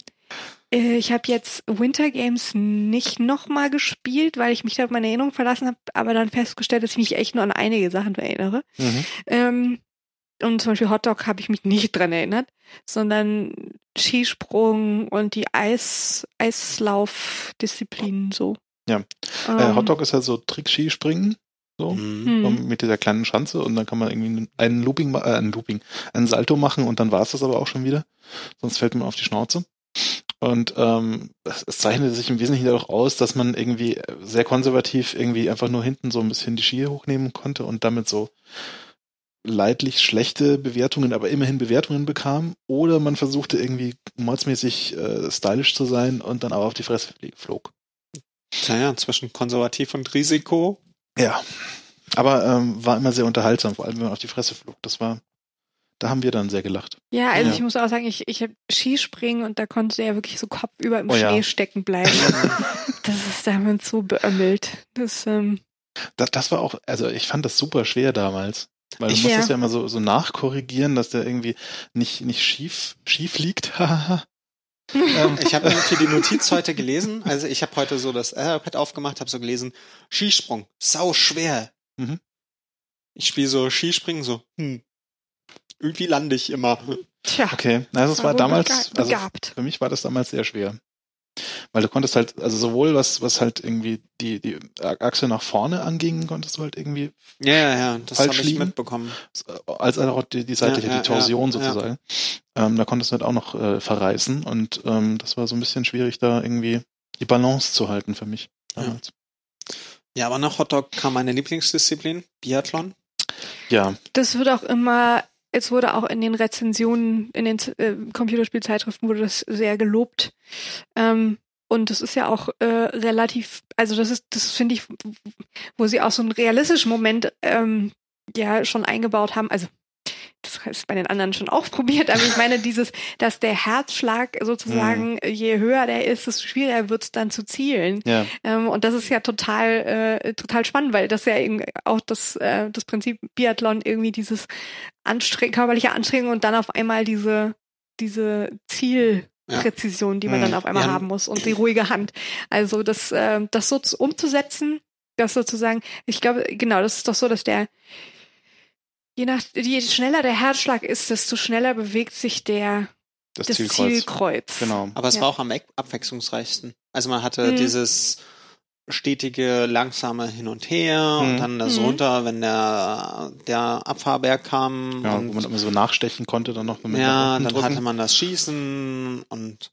äh, ich habe jetzt Winter Games nicht nochmal gespielt, weil ich mich da auf meine Erinnerung verlassen habe, aber dann festgestellt, dass ich mich echt nur an einige Sachen erinnere. Mhm. Ähm, und zum Beispiel Hotdog habe ich mich nicht dran erinnert, sondern Skisprung und die Eis, Eislaufdisziplinen so. Ja. Ähm, Äh, Hot Dog ist halt so Trick-Skispringen. So. Mhm. So hm. mit dieser kleinen Schanze und dann kann man irgendwie einen Looping, äh, einen Looping, einen Salto machen und dann war es das aber auch schon wieder. Sonst fällt man auf die Schnauze. Und ähm, es, es zeichnet sich im Wesentlichen dadurch aus, dass man irgendwie sehr konservativ irgendwie einfach nur hinten so ein bisschen die Skier hochnehmen konnte und damit so leidlich schlechte Bewertungen, aber immerhin Bewertungen bekam. Oder man versuchte irgendwie mordsmäßig äh, stylisch zu sein und dann aber auf die Fresse flog. Tja, ja, zwischen konservativ und Risiko. Ja, aber ähm, war immer sehr unterhaltsam, vor allem wenn man auf die Fresse flog. Das war, da haben wir dann sehr gelacht. Ja, also Ja. ich muss auch sagen, ich, ich habe Skispringen und da konnte er wirklich so kopfüber im Oh ja. Schnee stecken bleiben. <laughs> das ist damit so beömmelt. Das, ähm, Das, das war auch, also ich fand das super schwer damals. Weil du Ich- musstest Ja. ja immer so, so nachkorrigieren, dass der irgendwie nicht, nicht schief, schief liegt. <laughs> Ähm, Ich habe irgendwie die Notiz heute gelesen. Also ich habe heute so das iPad aufgemacht, habe so gelesen, Skisprung, sau schwer. Mhm. Ich spiele so Skispringen, so, hm, irgendwie lande ich immer. tja, okay, also es war damals, also begabt. für mich war das damals sehr schwer. Weil du konntest halt, also sowohl was, was halt irgendwie die, die Achse nach vorne anging, konntest du halt irgendwie Ja, ja, ja, das habe ich liegen. mitbekommen. als auch die, die seitliche, Ja, ja, die Torsion ja, sozusagen. Ähm, da konntest du halt auch noch äh, verreißen und ähm, das war so ein bisschen schwierig, da irgendwie die Balance zu halten für mich damals. Ja, aber nach Hotdog kam meine Lieblingsdisziplin, Biathlon. Ja, Das wird auch immer, es wurde auch in den Rezensionen, in den äh, Computerspielzeitschriften wurde das sehr gelobt. Ähm, und das ist ja auch äh, relativ, also das ist, das finde ich, wo sie auch so einen realistischen Moment ähm, ja schon eingebaut haben. Also das ist bei den anderen schon auch <laughs> probiert, aber ich meine dieses, dass der Herzschlag sozusagen, je höher der ist, desto schwieriger wird es dann zu zielen. ja, Ähm, und das ist ja total, äh, total spannend, weil das ja eben auch das, äh, das Prinzip Biathlon irgendwie dieses Anstreng körperliche Anstrengung und dann auf einmal diese, diese Ziel, Ja. Präzision, die man Hm. dann auf einmal Ja. haben muss und die ruhige Hand. Also das, äh, das so zu- umzusetzen, das sozusagen, ich glaube, genau, das ist doch so, dass der je nach, je schneller der Herzschlag ist, desto schneller bewegt sich der Das, das Zielkreuz. Zielkreuz. Genau. Aber es Ja. war auch am ab- abwechslungsreichsten. Also man hatte Mhm. dieses stetige, langsame Hin und Her Mhm. und dann das Mhm. runter, wenn der, der Abfahrberg kam. Ja, und wo man immer so nachstechen konnte, dann noch mit ja, dann drücken. hatte man das Schießen und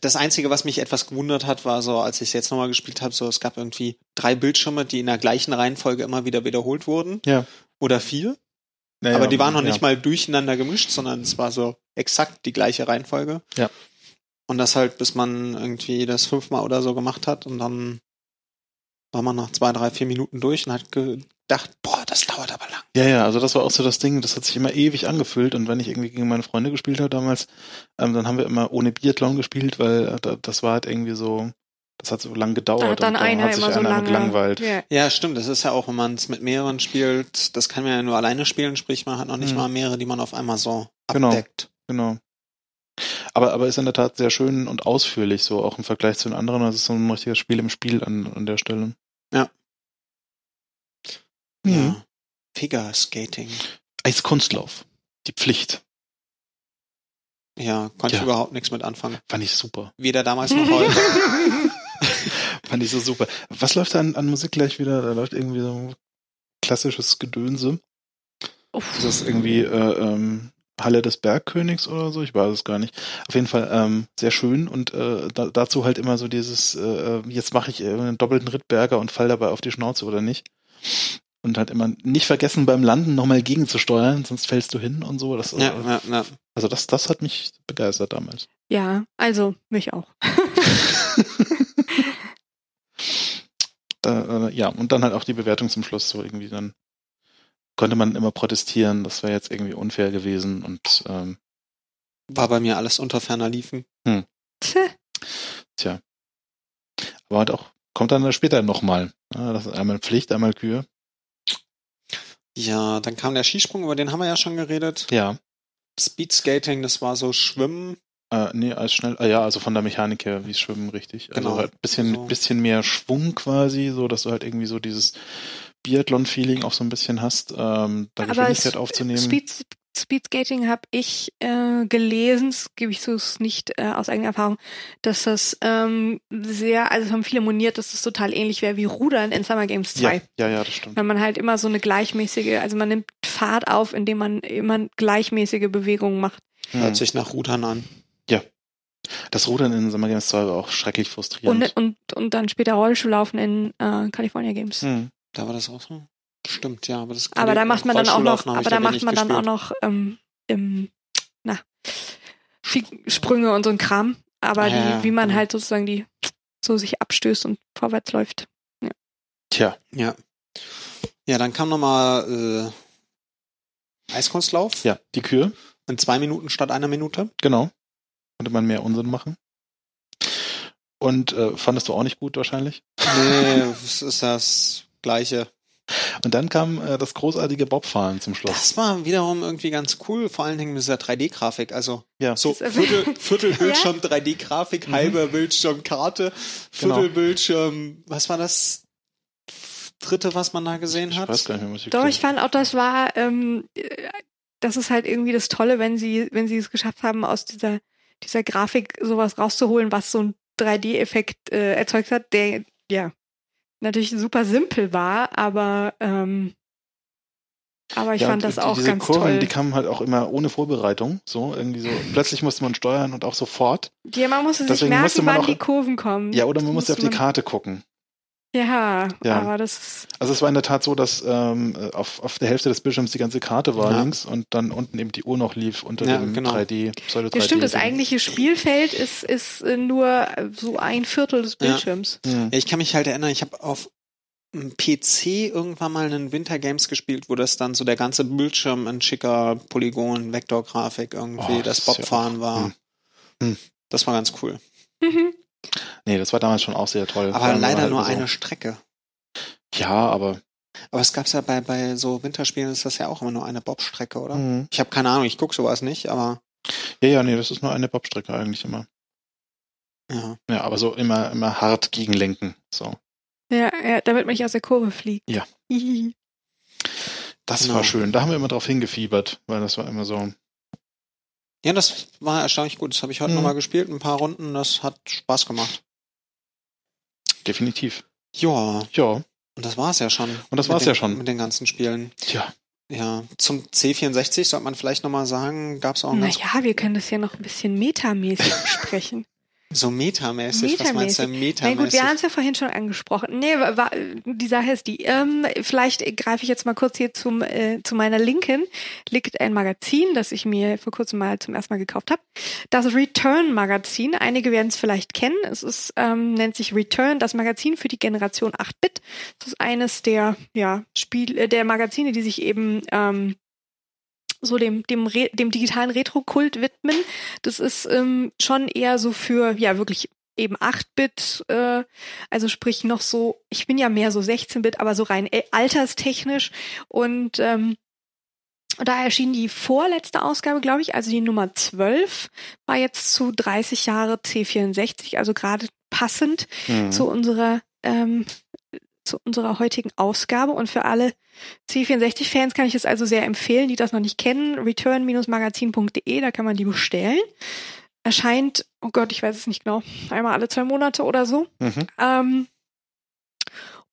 das Einzige, was mich etwas gewundert hat, war so, als ich es jetzt nochmal gespielt habe, so es gab irgendwie drei Bildschirme, die in der gleichen Reihenfolge immer wieder wiederholt wurden. Ja. Oder vier. Ja, aber die waren noch ja. nicht mal durcheinander gemischt, sondern es war so exakt die gleiche Reihenfolge. Ja. Und das halt, bis man irgendwie das fünfmal oder so gemacht hat und dann war man nach zwei, drei, vier Minuten durch und hat gedacht, boah, das dauert aber lang. Ja, ja, also das war auch so das Ding, das hat sich immer ewig angefühlt und wenn ich irgendwie gegen meine Freunde gespielt habe damals, ähm, dann haben wir immer ohne Biathlon gespielt, weil äh, da- das war halt irgendwie so, das hat so lang gedauert Da hat dann und da einer hat sich immer so einer lange. gelangweilt. Ja. Ja, stimmt. Das ist ja auch, wenn man es mit mehreren spielt, das kann man ja nur alleine spielen, sprich man hat noch nicht Mhm. mal mehrere, die man auf einmal so Genau. abdeckt. Genau. Aber, aber ist in der Tat sehr schön und ausführlich, so auch im Vergleich zu den anderen. Das ist so ein richtiges Spiel im Spiel an, an der Stelle. Ja. Mhm. Ja. Figure Skating. Eiskunstlauf. Die Pflicht. Ja, konnte Ja. ich überhaupt nichts mit anfangen. Fand ich super. Weder damals <laughs> noch heute. Fand ich so super. Was läuft da an, an Musik gleich wieder? Da läuft irgendwie so klassisches Gedönse. Ist das irgendwie äh, ähm, Halle des Bergkönigs oder so? Ich weiß es gar nicht. Auf jeden Fall ähm, sehr schön und äh, da, dazu halt immer so dieses, äh, jetzt mache ich äh, einen doppelten Rittberger und fall dabei auf die Schnauze oder nicht. Und halt immer nicht vergessen beim Landen nochmal gegenzusteuern, sonst fällst du hin und so. Das, äh, ja, ja, ja. Also das, das hat mich begeistert damals. ja, also mich auch. <laughs> <laughs> Da, äh, ja, und dann halt auch die Bewertung zum Schluss so irgendwie dann konnte man immer protestieren, das wäre jetzt irgendwie unfair gewesen und ähm, War bei mir alles unter ferner Liefen. Tch. <laughs> tja. Aber halt auch, kommt dann später nochmal. Ja, das ist einmal Pflicht, einmal Kühe. Ja, dann kam der Skisprung, über den haben wir ja schon geredet. Ja. Speedskating, das war so Schwimmen. Äh, nee, als schnell, ah, ja, also von der Mechanik her, wie Schwimmen richtig. Also Genau. halt bisschen, So. bisschen mehr Schwung quasi, so dass du halt irgendwie so dieses Biathlon-Feeling auch so ein bisschen hast, ähm, da Aber Geschwindigkeit es- aufzunehmen. Speed, Speedskating habe ich äh, gelesen, das gebe ich so ist nicht äh, aus eigener Erfahrung, dass das ähm, sehr, also es haben viele moniert, dass das total ähnlich wäre wie Rudern in Summer Games 2. ja, ja, ja, das stimmt. Weil man halt immer so eine gleichmäßige, also man nimmt Fahrt auf, indem man immer gleichmäßige Bewegungen macht. Hm. Hört sich nach Rudern an. Das Rudern in Summer Games 2 war auch schrecklich frustrierend. Und, und, und dann später Rollschuhlaufen in äh, California Games. Hm. Da war das auch so. Stimmt, ja, aber das Aber da macht man dann auch noch, aber da ja macht man dann auch noch ähm, im, na, Sprünge und so ein Kram. Aber Ah, ja, die, wie man genau. halt sozusagen die so sich abstößt und vorwärts läuft. Tja, Ja. Ja, dann kam nochmal äh, Eiskunstlauf ja, die Kühe, in zwei Minuten statt einer Minute. genau. Konnte man mehr Unsinn machen. Und äh, fandest du auch nicht gut wahrscheinlich? Nee, <laughs> es ist das Gleiche. Und dann kam äh, das großartige Bobfahren zum Schluss. Das war wiederum irgendwie ganz cool, vor allen Dingen mit dieser 3D-Grafik. Also ja, so Viertel, <laughs> Viertelbildschirm 3D-Grafik, Mhm. halber Bildschirm Karte, Genau. Viertelbildschirm, was war das dritte, was man da gesehen ich hat? weiß gar nicht mehr, was ich Doch, ich fand auch, das war, ähm, äh, das ist halt irgendwie das Tolle, wenn sie, wenn sie es geschafft haben, aus dieser, dieser Grafik sowas rauszuholen, was so ein 3D-Effekt äh, erzeugt hat, der ja natürlich super simpel war, aber ähm, aber ich Ja, fand das auch diese ganz Kurven, toll. die kamen halt auch immer ohne Vorbereitung. So, irgendwie so. Plötzlich musste man steuern und auch sofort. Ja, man musste sich Deswegen musste merken, man wann auch- die Kurven kommen. Ja, oder man musste auf die Karte gucken. Ja, Ja. aber das ist, Also es war in der Tat so, dass ähm, auf, auf der Hälfte des Bildschirms die ganze Karte war Ja. links und dann unten eben die Uhr noch lief unter Ja, dem genau. 3D, Pseudo 3D. ja, stimmt, das eigentliche Spielfeld ist, ist äh, nur äh, so ein Viertel des Ja. Bildschirms. Ja, ich kann mich halt erinnern, ich habe auf dem PC irgendwann mal einen Winter Games gespielt, wo das dann so der ganze Bildschirm in schicker Polygon, Vektorgrafik irgendwie Oh, das das Bobfahren war. Hm. Hm. Das war ganz cool. Mhm. Nee, das war damals schon auch sehr toll. Aber leider halt nur so- eine Strecke. Ja, aber. Aber es gab's ja bei, bei so Winterspielen ist das ja auch immer nur eine Bobstrecke, oder? Mhm. Ich habe keine Ahnung, ich guck sowas nicht, aber Ja, ja, nee, das ist nur eine Bobstrecke eigentlich immer. Ja. Ja, aber so immer, immer hart gegenlenken. So. Ja, ja, damit man nicht aus der Kurve fliegt. Ja. Hihi. Das Genau. war schön. Da haben wir immer drauf hingefiebert, weil das war immer so. Ja, das war erstaunlich gut. Das habe ich heute Mhm. nochmal gespielt, ein paar Runden. Das hat Spaß gemacht. Definitiv. Ja, Ja. und das war's ja schon. Und das war's den, ja schon. Mit den ganzen Spielen. Tja. Ja, zum C64 sollte man vielleicht nochmal sagen, gab's auch ein ganz Naja, wir können das ja noch ein bisschen metamäßig besprechen. <laughs> so metamäßig. Was meinst du denn Na metamäßig? gut, wir haben es ja vorhin schon angesprochen. Nee, wa- wa- die Sache ist die, ähm, vielleicht greife ich jetzt mal kurz hier zum, äh, zu meiner Linken. Liegt ein Magazin, das ich mir vor kurzem mal zum ersten Mal gekauft habe. Das Return Magazin. Einige werden es vielleicht kennen. Es ist, ähm, nennt sich Return, das Magazin für die Generation 8-Bit. Das ist eines der, ja, Spiel, äh, der Magazine, die sich eben, ähm, so dem, dem, Re dem digitalen Retro-Kult widmen. Das ist ähm, schon eher so für, ja, wirklich eben 8-Bit, äh, also sprich noch so, ich bin ja mehr so 16-Bit, aber so rein äh, alterstechnisch. Und ähm, da erschien die vorletzte Ausgabe, glaube ich, also die Nummer 12, war jetzt zu 30 Jahre C64, also gerade passend Mhm. zu unserer ähm, zu unserer heutigen Ausgabe und für alle C64-Fans kann ich es also sehr empfehlen, die das noch nicht kennen. Return-magazin.de, da kann man die bestellen. Erscheint, oh Gott, ich weiß es nicht genau, einmal alle zwei Monate oder so. Mhm. Ähm,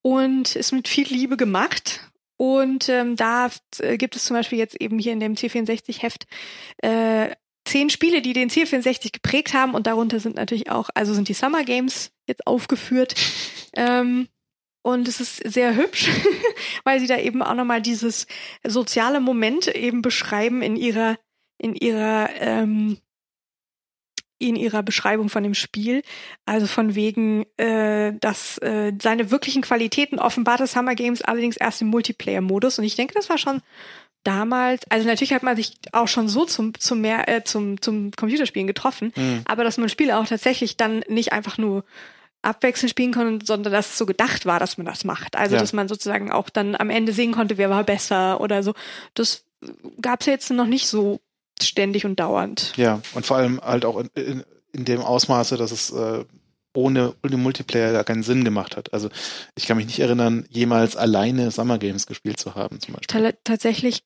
und ist mit viel Liebe gemacht. Und ähm, da äh, gibt es zum Beispiel jetzt eben hier in dem C64-Heft äh, zehn Spiele, die den C64 geprägt haben. Und darunter sind natürlich auch, also sind die Summer Games jetzt aufgeführt. Ähm, und es ist sehr hübsch, <laughs> weil sie da eben auch nochmal dieses soziale Moment eben beschreiben in ihrer, in ihrer, ähm, in ihrer Beschreibung von dem Spiel. Also von wegen, äh, dass äh, seine wirklichen Qualitäten offenbarte Summer Games allerdings erst im Multiplayer-Modus. Und ich denke, das war schon damals, also natürlich hat man sich auch schon so zum, zum mehr, äh, zum, zum Computerspielen getroffen, Mhm. aber dass man Spiele auch tatsächlich dann nicht einfach nur abwechselnd spielen konnte, sondern dass es so gedacht war, dass man das macht. Also Ja. dass man sozusagen auch dann am Ende sehen konnte, wer war besser oder so. Das gab es jetzt noch nicht so ständig und dauernd. Ja, und vor allem halt auch in, in, in dem Ausmaße, dass es äh, ohne, ohne Multiplayer gar keinen Sinn gemacht hat. Also ich kann mich nicht erinnern, jemals alleine Summer Games gespielt zu haben, zum Beispiel. Ta tatsächlich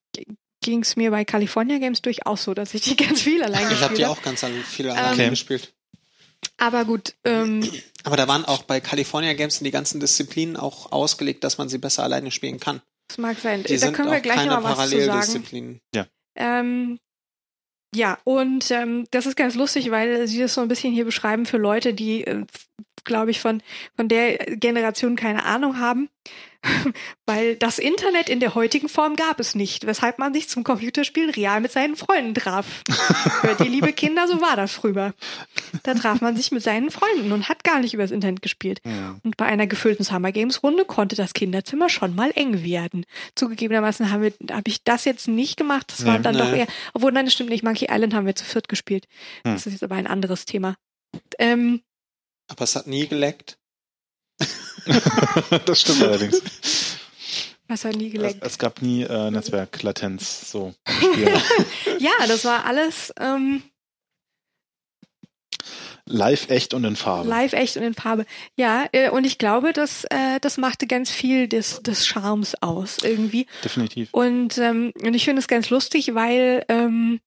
ging es mir bei California Games durchaus so, dass ich die ganz viel allein Ich habe gespielt die habe. auch ganz viele Ähm, alleine Okay. gespielt. Aber gut, ähm, Aber da waren auch bei California Games die ganzen Disziplinen auch ausgelegt, dass man sie besser alleine spielen kann. das mag sein. Die da sind können wir auch gleich keine noch mal was zu sagen. Paralleldisziplinen. Ähm, ja, und ähm, das ist ganz lustig, weil sie das so ein bisschen hier beschreiben für Leute, die, äh, glaube ich, von, von der Generation keine Ahnung haben. <laughs> weil das Internet in der heutigen Form gab es nicht, weshalb man sich zum Computerspielen real mit seinen Freunden traf. Hört ihr, liebe Kinder, so war das früher. Da traf man sich mit seinen Freunden und hat gar nicht übers Internet gespielt. Ja. Und bei einer gefüllten Summer Games Runde konnte das Kinderzimmer schon mal eng werden. Zugegebenermaßen habe hab ich das jetzt nicht gemacht. Das war Nee. dann doch Nee. eher, obwohl nein, das stimmt nicht. Monkey Island haben wir zu viert gespielt. Hm. Das ist jetzt aber ein anderes Thema. Ähm, Aber es hat nie geleckt. <laughs> das stimmt allerdings. was hat nie Es, geleckt? es gab nie äh, Netzwerklatenz so im <laughs> Spiel. Ja, das war alles ähm, Live, echt und in Farbe. live, echt und in Farbe. Ja, äh, und ich glaube, das, äh, das machte ganz viel des, des Charmes aus irgendwie. Definitiv. Und, ähm, und ich finde es ganz lustig, weil ähm,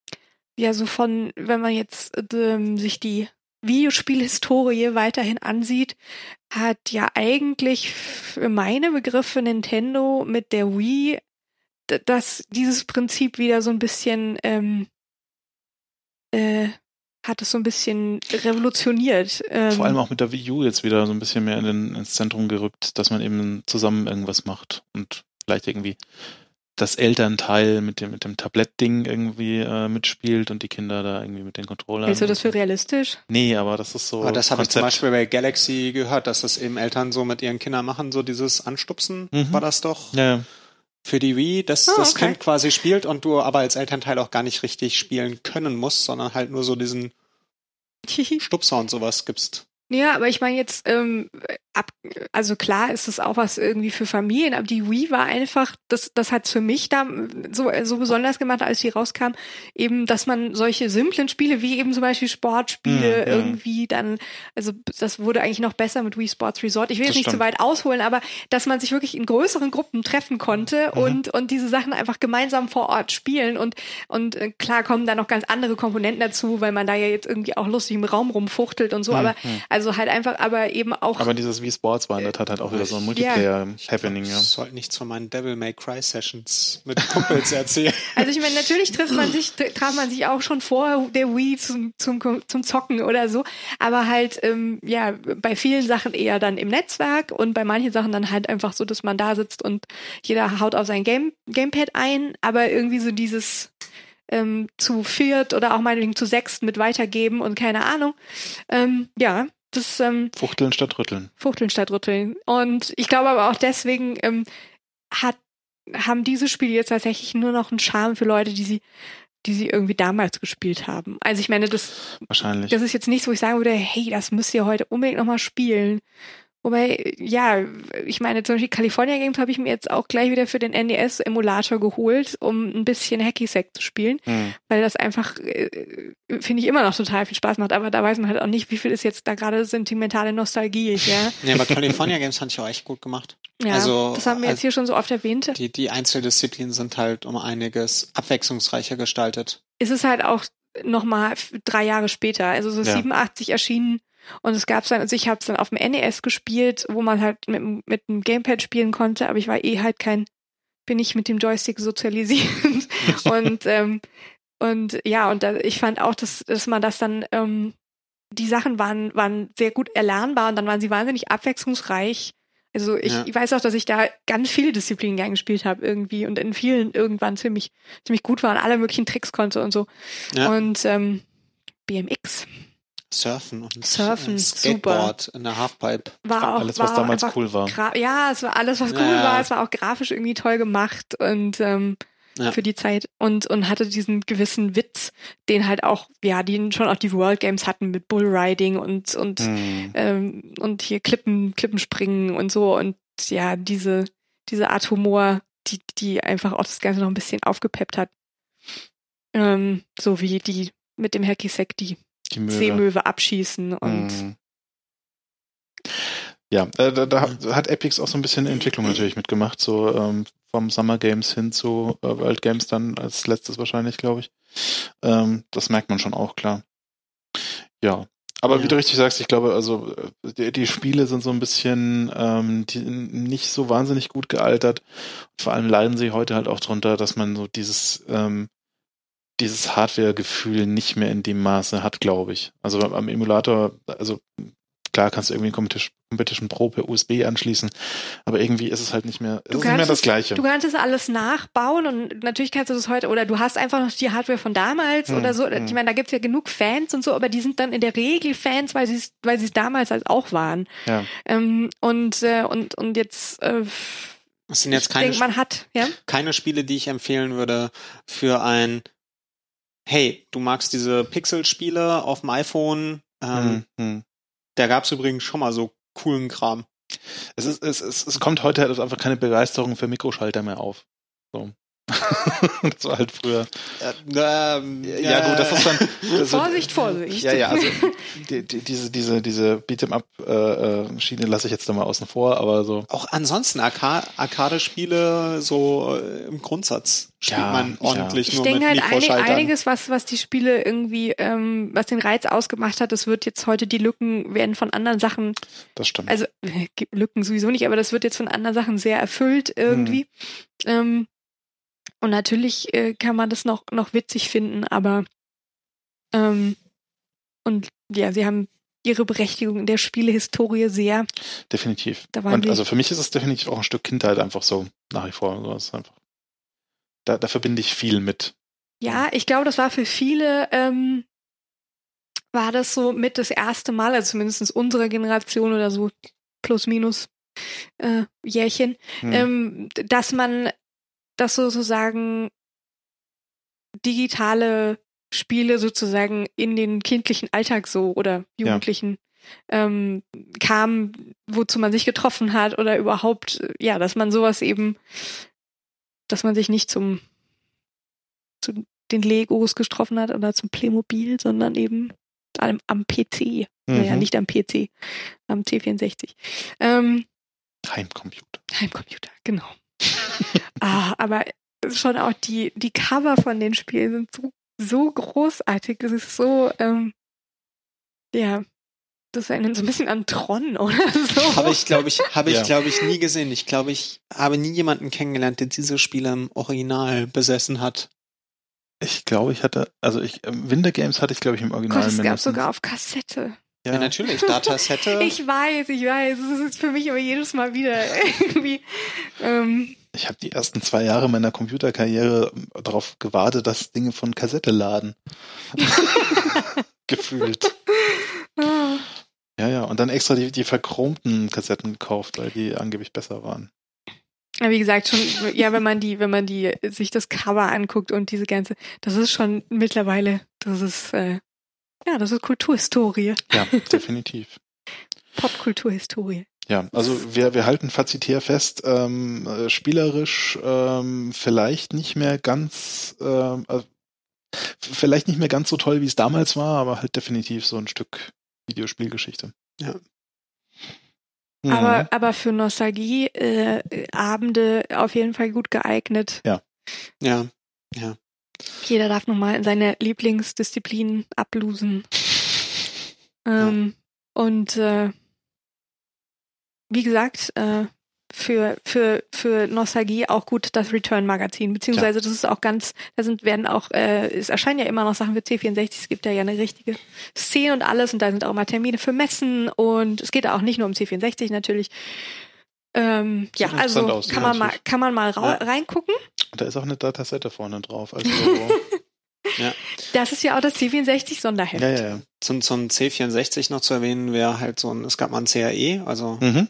ja so von, wenn man jetzt ähm, sich die Videospielhistorie weiterhin ansieht, hat ja eigentlich für meine Begriffe Nintendo mit der Wii das dieses Prinzip wieder so ein bisschen ähm, äh, hat es so ein bisschen revolutioniert. Ähm, Vor allem auch mit der Wii U jetzt wieder so ein bisschen mehr in den, ins Zentrum gerückt, dass man eben zusammen irgendwas macht und vielleicht irgendwie das Elternteil mit dem, mit dem Tablett-Ding irgendwie äh, mitspielt und die Kinder da irgendwie mit den Controllern. Hältst du das für realistisch? Nee, aber das ist so. Aber das habe ich zum. Beispiel bei Galaxy gehört, dass das eben Eltern so mit ihren Kindern machen, so dieses Anstupsen Mhm. war das doch Ja, für die Wii, dass Ah, das okay. Kind quasi spielt und du aber als Elternteil auch gar nicht richtig spielen können musst, sondern halt nur so diesen <laughs> Stupser und sowas gibst. Ja, aber ich meine jetzt, ähm, ab, also klar ist es auch was irgendwie für Familien, aber die Wii war einfach, das, das hat's für mich da so, so besonders gemacht, als die rauskam, eben, dass man solche simplen Spiele wie eben zum Beispiel Sportspiele Mhm, ja. irgendwie dann, also das wurde eigentlich noch besser mit Wii Sports Resort. Ich will jetzt nicht zu weit ausholen, aber dass man sich wirklich in größeren Gruppen treffen konnte Mhm. und, und diese Sachen einfach gemeinsam vor Ort spielen und, und äh, klar kommen da noch ganz andere Komponenten dazu, weil man da ja jetzt irgendwie auch lustig im Raum rumfuchtelt und so, Mhm, aber mhm. Also halt einfach, aber eben auch Aber dieses Wii Sports war in der Tat halt auch wieder so ein Multiplayer-Happening, ja. Ich sollte nichts von meinen Devil May Cry Sessions mit Kumpels erzählen. <laughs> Also ich meine, natürlich trifft man sich, tr- traf man sich auch schon vor der Wii zum, zum, zum Zocken oder so, aber halt, ähm, ja, bei vielen Sachen eher dann im Netzwerk und bei manchen Sachen dann halt einfach so, dass man da sitzt und jeder haut auf sein Game, Gamepad ein, aber irgendwie so dieses ähm, zu viert oder auch meinetwegen zu sechst mit weitergeben und keine Ahnung. Ähm, ja, das ähm, Fuchteln statt rütteln. Fuchteln statt Rütteln. Und ich glaube aber auch deswegen ähm, hat, haben diese Spiele jetzt tatsächlich nur noch einen Charme für Leute, die sie, die sie irgendwie damals gespielt haben. Also ich meine, das, Wahrscheinlich. das ist jetzt nichts, wo ich sagen würde, hey, das müsst ihr heute unbedingt nochmal spielen. Wobei, ja, ich meine, zum Beispiel California Games habe ich mir jetzt auch gleich wieder für den NES-Emulator geholt, um ein bisschen Hacky-Sack zu spielen, Hm. weil das einfach, äh, finde ich, immer noch total viel Spaß macht. Aber da weiß man halt auch nicht, wie viel ist jetzt da gerade sentimentale Nostalgie, <laughs> ja. Nee, aber California Games fand ich auch echt gut gemacht. Ja, Also, das haben wir jetzt also- hier schon so oft erwähnt. Die, die Einzeldisziplinen sind halt um einiges abwechslungsreicher gestaltet. Es ist halt auch nochmal drei Jahre später, also so Ja. 87 erschienen und es gab's dann, also ich habe es dann auf dem NES gespielt, wo man halt mit, dem- mit dem Gamepad spielen konnte, aber ich war eh halt kein, bin ich mit dem Joystick sozialisiert <laughs> und ähm, und ja und da, ich fand auch, dass dass man das dann ähm, die Sachen waren waren sehr gut erlernbar und dann waren sie wahnsinnig abwechslungsreich. Also ich, Ja. ich weiß auch, dass ich da ganz viele Disziplinen gern gespielt habe irgendwie und in vielen irgendwann ziemlich ziemlich gut war und alle möglichen Tricks konnte und so. Ja. Und ähm, BMX Surfen und Surfen, äh, Skateboard in der Halfpipe. war auch Alles, war was damals einfach cool war. Ja, es war alles, was cool Ja. war. Es war auch grafisch irgendwie toll gemacht und ähm, Ja. für die Zeit und und hatte diesen gewissen Witz, den halt auch ja, den schon auch die World Games hatten mit Bullriding und und Hm. ähm, und hier Klippen Klippenspringen und so und ja diese diese Art Humor, die die einfach auch das Ganze noch ein bisschen aufgepeppt hat. Ähm, so wie die mit dem Hacky Sack Die Möwe. Seemöwe abschießen und Hm. Ja, äh, da, da hat Epix auch so ein bisschen Entwicklung natürlich mitgemacht, so ähm, vom Summer Games hin zu äh, World Games dann als letztes wahrscheinlich, glaube ich. Ähm, das merkt man schon auch, klar. Ja. Aber wie Ja. du richtig sagst, ich glaube, also die, die Spiele sind so ein bisschen ähm, die, nicht so wahnsinnig gut gealtert. Vor allem leiden sie heute halt auch drunter, dass man so dieses ähm, dieses Hardware-Gefühl nicht mehr in dem Maße hat, glaube ich. Also am- Emulator, also klar kannst du irgendwie ein Competition, Pro per USB anschließen, aber irgendwie ist es halt nicht mehr, es Du ist nicht mehr das es- Gleiche. Du kannst es alles nachbauen und natürlich kannst du das heute, oder du hast einfach noch die Hardware von damals Hm, oder so. hm. Ich meine, da gibt's ja genug Fans und so, aber die sind dann in der Regel Fans, weil sie es weil sie es damals halt auch waren. Ja. Ähm, und, äh, und, und jetzt, äh, Das sind jetzt keine, denke, man hat, ja. keine Spiele, die ich empfehlen würde für ein Hey, du magst diese Pixel-Spiele auf dem iPhone. Ähm, Hm, hm. Da gab's übrigens schon mal so coolen Kram. Es, ist, es, es, es kommt heute halt einfach keine Begeisterung für Mikroschalter mehr auf. So. <laughs> das war halt früher. Äh, ähm, Ja, gut, das ist dann. Das <laughs> Vorsicht, Vorsicht. Ja, ja, also die, die, diese, diese, diese Beat'em-up-Schiene lasse ich jetzt da mal außen vor, aber so. Auch ansonsten Arca Arcade-Spiele so äh, im Grundsatz spielt Ja, man ordentlich Ich nur denke mit halt einig, einiges, was, was die Spiele irgendwie, ähm, was den Reiz ausgemacht hat, das wird jetzt heute die Lücken werden von anderen Sachen Das stimmt. also <laughs> äh, Lücken sowieso nicht, aber das wird jetzt von anderen Sachen sehr erfüllt irgendwie. Ähm, und natürlich äh, kann man das noch noch witzig finden, aber ähm, und ja, sie haben ihre Berechtigung in der Spielehistorie sehr. definitiv. da waren Und also für mich ist es definitiv auch ein Stück Kindheit einfach so, nach wie vor. So, es ist einfach, da, da verbinde ich viel mit. Ja, ich glaube, das war für viele ähm, war das so mit das erste Mal, also zumindest unserer Generation oder so plus minus äh, Jährchen, Hm. ähm, dass man das sozusagen digitale Spiele sozusagen in den kindlichen Alltag so oder Jugendlichen ähm, kamen, wozu man sich getroffen hat oder überhaupt, äh, ja, dass man sowas eben, dass man sich nicht zum zu den Legos getroffen hat oder zum Playmobil, sondern eben am, am PC. Naja, Mhm. nicht am PC, am C64. Ähm, Heimcomputer. Heimcomputer, genau. Ah, aber schon auch die, die Cover von den Spielen sind so, so großartig. Das ist so, ähm, ja, das erinnert so ein bisschen an Tron <laughs> oder so. Habe ich, glaube ich, habe ich, Ja. glaube ich, nie gesehen. Ich glaube, ich habe nie jemanden kennengelernt, der diese Spiele im Original besessen hat. Ich glaube, ich hatte, also ich, ähm, Winter Games hatte ich, glaube ich, im Original Gott, es gab sogar auf Kassette. Ja, ja, natürlich. Datassette. <laughs> Ich weiß, ich weiß. Es ist für mich aber jedes Mal wieder <laughs> irgendwie. Ähm, Ich habe die ersten zwei Jahre meiner Computerkarriere darauf gewartet, dass Dinge von Kassette laden. <laughs> Gefühlt. ah. Ja, ja. Und dann extra die, die verchromten Kassetten gekauft, weil die angeblich besser waren. Ja, wie gesagt, schon, ja, wenn man die, wenn man die, sich das Cover anguckt und diese ganze, das ist schon mittlerweile, das ist, äh, ja, das ist Kulturhistorie, Ja, definitiv. <laughs> Popkulturhistorie. Ja, also wir, wir halten fazitär fest, ähm, äh, spielerisch ähm, vielleicht nicht mehr ganz, ähm, äh, vielleicht nicht mehr ganz so toll, wie es damals war, aber halt definitiv so ein Stück Videospielgeschichte. Ja. Mhm. Aber, aber für Nostalgie, äh, Abende auf jeden Fall gut geeignet. ja. Jeder darf nochmal in seine Lieblingsdisziplin ablosen. <laughs> Ähm, Und äh, wie gesagt, äh, für, für, für Nostalgie auch gut das Return-Magazin, beziehungsweise das ist auch ganz, da sind, werden auch, äh, es erscheinen ja immer noch Sachen für C64, es gibt ja ja eine richtige Szene und alles und da sind auch mal Termine für Messen und es geht auch nicht nur um C64 natürlich. Ähm, ja, also aus, kann man mal, kann man mal Ja. reingucken. Da ist auch eine Datasette vorne drauf. <laughs> als Logo. Das ist ja auch das C64-Sonderheft. ja, ja, ja. Zum, zum C64 noch zu erwähnen wäre halt so ein, es gab mal ein CAE, also Mhm.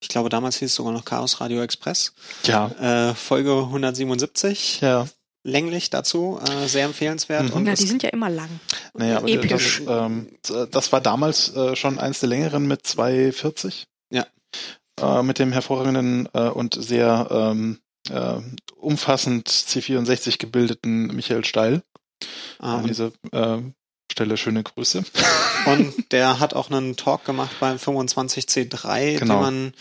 ich glaube damals hieß es sogar noch Chaos Radio Express. Ja, Äh, Folge 177, ja. länglich dazu, äh, sehr empfehlenswert. Mhm. Und Ja, die sind ja immer lang. Naja, und Episch. das, ähm, das war damals äh, schon eins der längeren mit 240. Ja. Äh, mit dem hervorragenden äh, und sehr ähm, äh, umfassend C64 gebildeten Michael Steil. Ah, An und, dieser äh, Stelle schöne Grüße. <laughs> und der hat auch einen Talk gemacht beim 25C3, Genau. den man,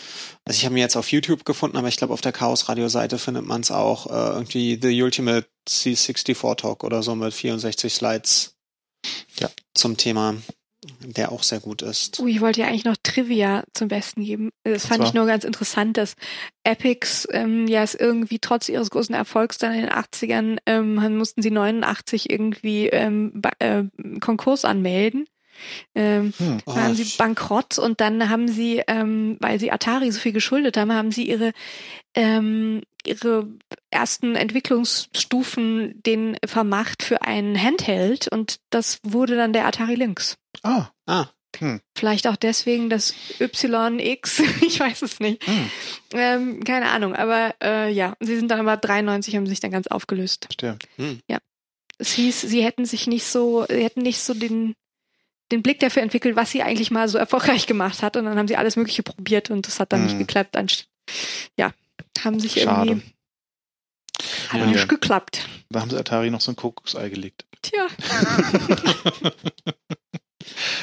also ich habe ihn jetzt auf YouTube gefunden, aber ich glaube auf der Chaos Radio Seite findet man es auch, äh, irgendwie The Ultimate C64 Talk oder so mit 64 Slides Ja. zum Thema, der auch sehr gut ist. Ui, ich wollte ja eigentlich noch Trivia zum Besten geben. Das fand ich nur ganz interessant, dass Epics ähm, ja es irgendwie trotz ihres großen Erfolgs dann in den 80ern ähm, mussten sie 89 irgendwie ähm, äh, Konkurs anmelden. Ähm, Hm. Oh, waren sie bankrott und dann haben sie, ähm, weil sie Atari so viel geschuldet haben, haben sie ihre ähm, ihre ersten Entwicklungsstufen den vermacht für einen Handheld und das wurde dann der Atari Lynx. Ah, ah, Vielleicht auch deswegen das YX, <laughs> ich weiß es nicht. hm, Ähm, keine Ahnung, aber äh, ja, sie sind dann aber 93, haben sich dann ganz aufgelöst. verstehe. hm. Es hieß, sie hätten sich nicht so, sie hätten nicht so den, den Blick dafür entwickelt, was sie eigentlich mal so erfolgreich gemacht hat. Und dann haben sie alles Mögliche probiert und das hat dann nicht Hm. geklappt. Ja, haben sich Schade. irgendwie hat Ja. nicht geklappt. Da haben sie Atari noch so ein Kokosei gelegt. Tja. <laughs>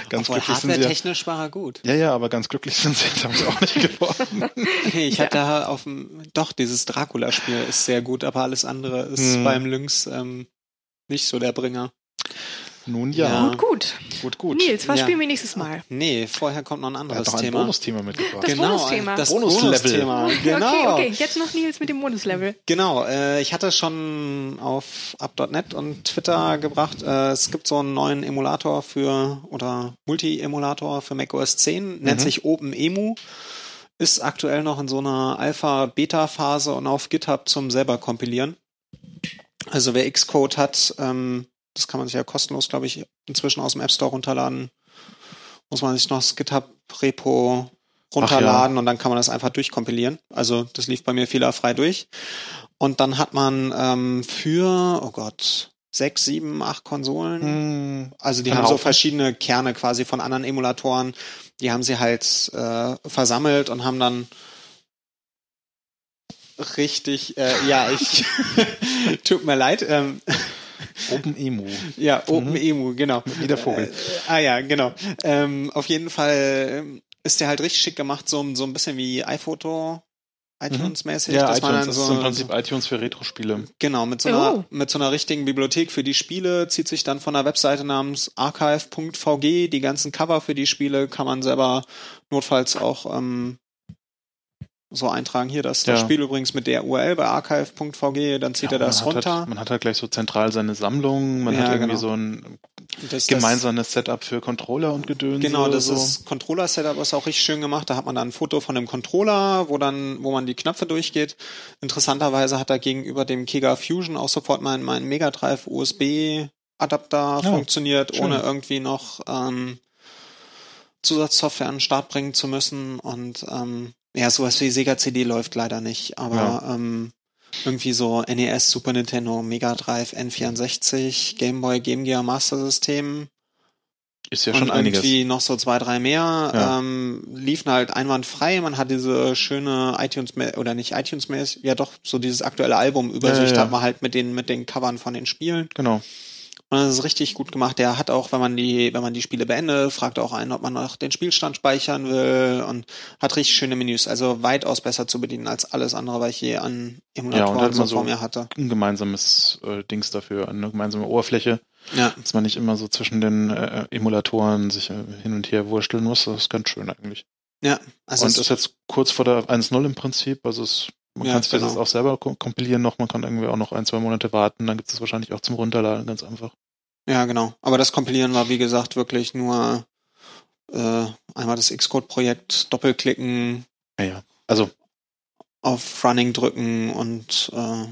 Ganz Obwohl glücklich sind sie. Ja, hardware-technisch war er gut. ja, ja, aber ganz glücklich sind sie <laughs> damit auch nicht geworden. Nee, <laughs> ich Ja. hatte da auf dem, doch, dieses Dracula-Spiel ist sehr gut, aber alles andere ist Hm. beim Lynx ähm, nicht so der Bringer. Nun ja, Ja. Gut, gut. gut, gut. Nils, was Ja. spielen wir nächstes Mal? Nee, vorher kommt noch ein Er anderes hat doch ein Thema. Bonusthema mitgebracht. Das Bonusthema. Das Bonuslevel. Bonusthema. Genau. Okay, okay, jetzt noch Nils mit dem Bonuslevel. Genau, äh, ich hatte schon auf up.net und Twitter gebracht, äh, es gibt so einen neuen Emulator für, oder Multi-Emulator für macOS 10, nennt Mhm. sich OpenEMU, ist aktuell noch in so einer Alpha-Beta-Phase und auf GitHub zum selber kompilieren. Also wer Xcode hat, ähm, das kann man sich ja kostenlos, glaube ich, inzwischen aus dem App Store runterladen, muss man sich noch das GitHub-Repo runterladen und dann kann man das einfach durchkompilieren. Also das lief bei mir fehlerfrei durch. Und dann hat man ähm, für, oh Gott, sechs, sieben, acht Konsolen. Hm, Also die haben so verschiedene Kerne quasi von anderen Emulatoren. Die haben sie halt äh, versammelt und haben dann richtig, äh, ja, ich <laughs> tut mir leid, ähm, <laughs> Open Emu. ja, Mhm. OpenEMU, genau. Wie der Vogel. Äh, ah ja, genau. Ähm, auf jeden Fall ähm, ist der halt richtig schick gemacht, so, so ein bisschen wie iPhoto, iTunes-mäßig, Ja, dass man iTunes dann das so, ist im Prinzip iTunes für Retro-Spiele. Genau, mit so, einer, Oh. mit so einer richtigen Bibliothek für die Spiele zieht sich dann von einer Webseite namens archive.vg die ganzen Cover für die Spiele kann man selber notfalls auch ähm, so eintragen. Hier, das, das Ja. Spiel übrigens mit der URL bei archive.vg, dann zieht Ja, er das hat runter. Halt, man hat halt gleich so zentral seine Sammlung, man Ja, hat irgendwie genau. so ein das, gemeinsames Setup für Controller und Gedöns. Genau, das so. ist Controller-Setup ist auch richtig schön gemacht. Da hat man dann ein Foto von dem Controller, wo dann, wo man die Knöpfe durchgeht. Interessanterweise hat er gegenüber dem Kiga Fusion auch sofort mein, mein Mega Drive USB-Adapter Ja, funktioniert, schön. ohne irgendwie noch ähm, Zusatzsoftware an den Start bringen zu müssen. Und ähm, ja, sowas wie Sega CD läuft leider nicht, aber ähm, irgendwie so NES, Super Nintendo, Mega Drive, N64, Game Boy, Game Gear Master System ist ja und schon einiges. irgendwie noch so zwei, drei mehr. Ja. Ähm, liefen halt einwandfrei. Man hat diese schöne iTunes oder nicht iTunes ja doch so dieses aktuelle Album-Übersicht Ja, ja, ja. hat man halt mit den mit den Covern von den Spielen. Genau. Und das ist richtig gut gemacht. Der hat auch, wenn man die, wenn man die Spiele beendet, fragt auch einen, ob man noch den Spielstand speichern will und hat richtig schöne Menüs. Also weitaus besser zu bedienen als alles andere, was ich je an Emulatoren halt so vor mir hatte. Ein gemeinsames äh, Dings dafür, eine gemeinsame Oberfläche, Ja, dass man nicht immer so zwischen den äh, Emulatoren sich äh, hin und her wursteln muss. Das ist ganz schön eigentlich. ja. Also und es- ist jetzt kurz vor der 1.0 im Prinzip. Also es, man Ja, kann sich das genau. auch selber kom- kompilieren noch. Man kann irgendwie auch noch ein, zwei Monate warten. Dann gibt es wahrscheinlich auch zum Runterladen ganz einfach. Ja, genau. Aber das Kompilieren war, wie gesagt, wirklich nur äh, einmal das Xcode-Projekt doppelklicken, Ja, ja. Also auf Running drücken und äh,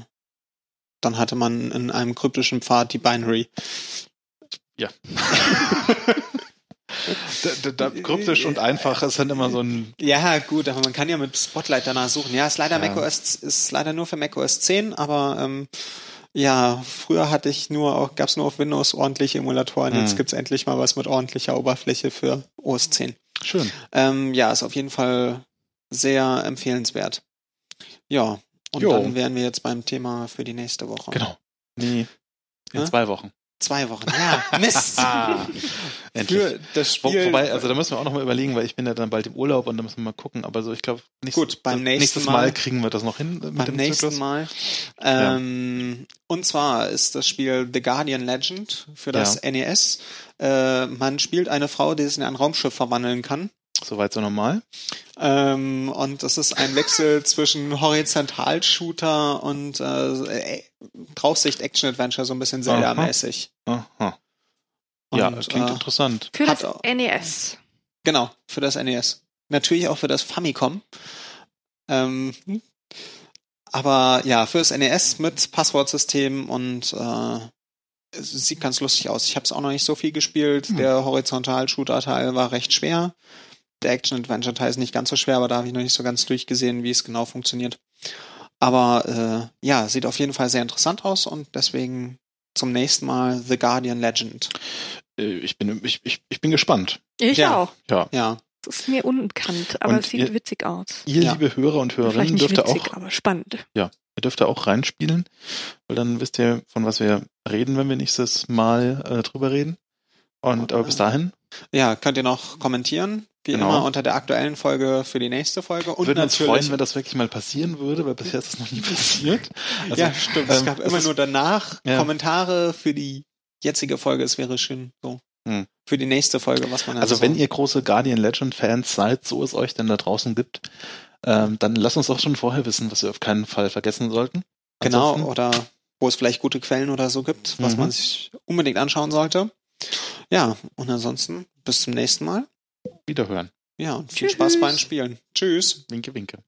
dann hatte man in einem kryptischen Pfad die Binary. da, <laughs> da, da, kryptisch und einfach ist dann immer so ein Ja, gut, aber man kann ja mit Spotlight danach suchen. Ja, ist leider Ja. macOS, ist leider nur für macOS 10, aber ähm, ja, früher hatte ich nur auch, gab's nur auf Windows ordentliche Emulatoren. Hm. Jetzt gibt's endlich mal was mit ordentlicher Oberfläche für OS 10. schön. Ähm, ja, ist auf jeden Fall sehr empfehlenswert. Ja, und Jo. dann wären wir jetzt beim Thema für die nächste Woche. Genau. Nee. In Hä? zwei Wochen. Zwei Wochen. Ja, Mist. <laughs> Endlich. für das Spiel. wobei, also da müssen wir auch noch mal überlegen, weil ich bin ja dann bald im Urlaub und da müssen wir mal gucken. Aber so, ich glaube, Gut, beim nächsten nächstes Mal- Mal, kriegen wir das noch hin mit beim dem nächsten Zyklus. Mal. Ähm, Und zwar ist das Spiel The Guardian Legend für das NES. Äh, man spielt eine Frau, die sich in ein Raumschiff verwandeln kann. Soweit so normal. Ähm, und das ist ein Wechsel <laughs> zwischen Horizontalshooter und äh, Draufsicht-Action-Adventure, so ein bisschen Zelda-mäßig. Aha. Ja, Und, klingt äh, interessant. Für Hat das auch- NES. Genau, für das NES. Natürlich auch für das Famicom. Ähm, aber ja, fürs NES mit Passwortsystem und äh, es sieht ganz lustig aus. Ich habe es auch noch nicht so viel gespielt. Hm. Der Horizontal-Shooter-Teil war recht schwer. Der Action-Adventure-Teil ist nicht ganz so schwer, aber da habe ich noch nicht so ganz durchgesehen, wie es genau funktioniert. Aber äh, ja, sieht auf jeden Fall sehr interessant aus und deswegen zum nächsten Mal The Guardian Legend. Äh, Ich bin, ich, ich, ich bin gespannt. Ich Ja. auch. Ja. Ja, Das ist mir unbekannt, aber Und es sieht ihr- witzig aus. Ihr, Ja. liebe Hörer und Hörerinnen, dürft ihr witzig, auch, aber spannend. ihr dürft ihr auch reinspielen, weil dann wisst ihr, von was wir reden, wenn wir nächstes Mal äh, drüber reden. Und aber bis dahin Ja, könnt ihr noch kommentieren, wie Genau. immer unter der aktuellen Folge für die nächste Folge. Und würden uns freuen, wenn das wirklich mal passieren würde, weil bisher ist das noch nie passiert. <laughs> Also, ja, stimmt. es ähm, gab es immer ist- nur danach Ja. Kommentare für die jetzige Folge. Es wäre schön so. Hm. Für die nächste Folge, was man Also so wenn ihr große Guardian Legend Fans seid, so es euch denn da draußen gibt, ähm, dann lasst uns auch schon vorher wissen, was wir auf keinen Fall vergessen sollten. genau Ansonsten- oder wo es vielleicht gute Quellen oder so gibt, was Mhm. man sich unbedingt anschauen sollte. Ja, und ansonsten bis zum nächsten Mal. Wiederhören. Ja, und viel Tschüss. Spaß beim Spielen. Tschüss. Winke, winke.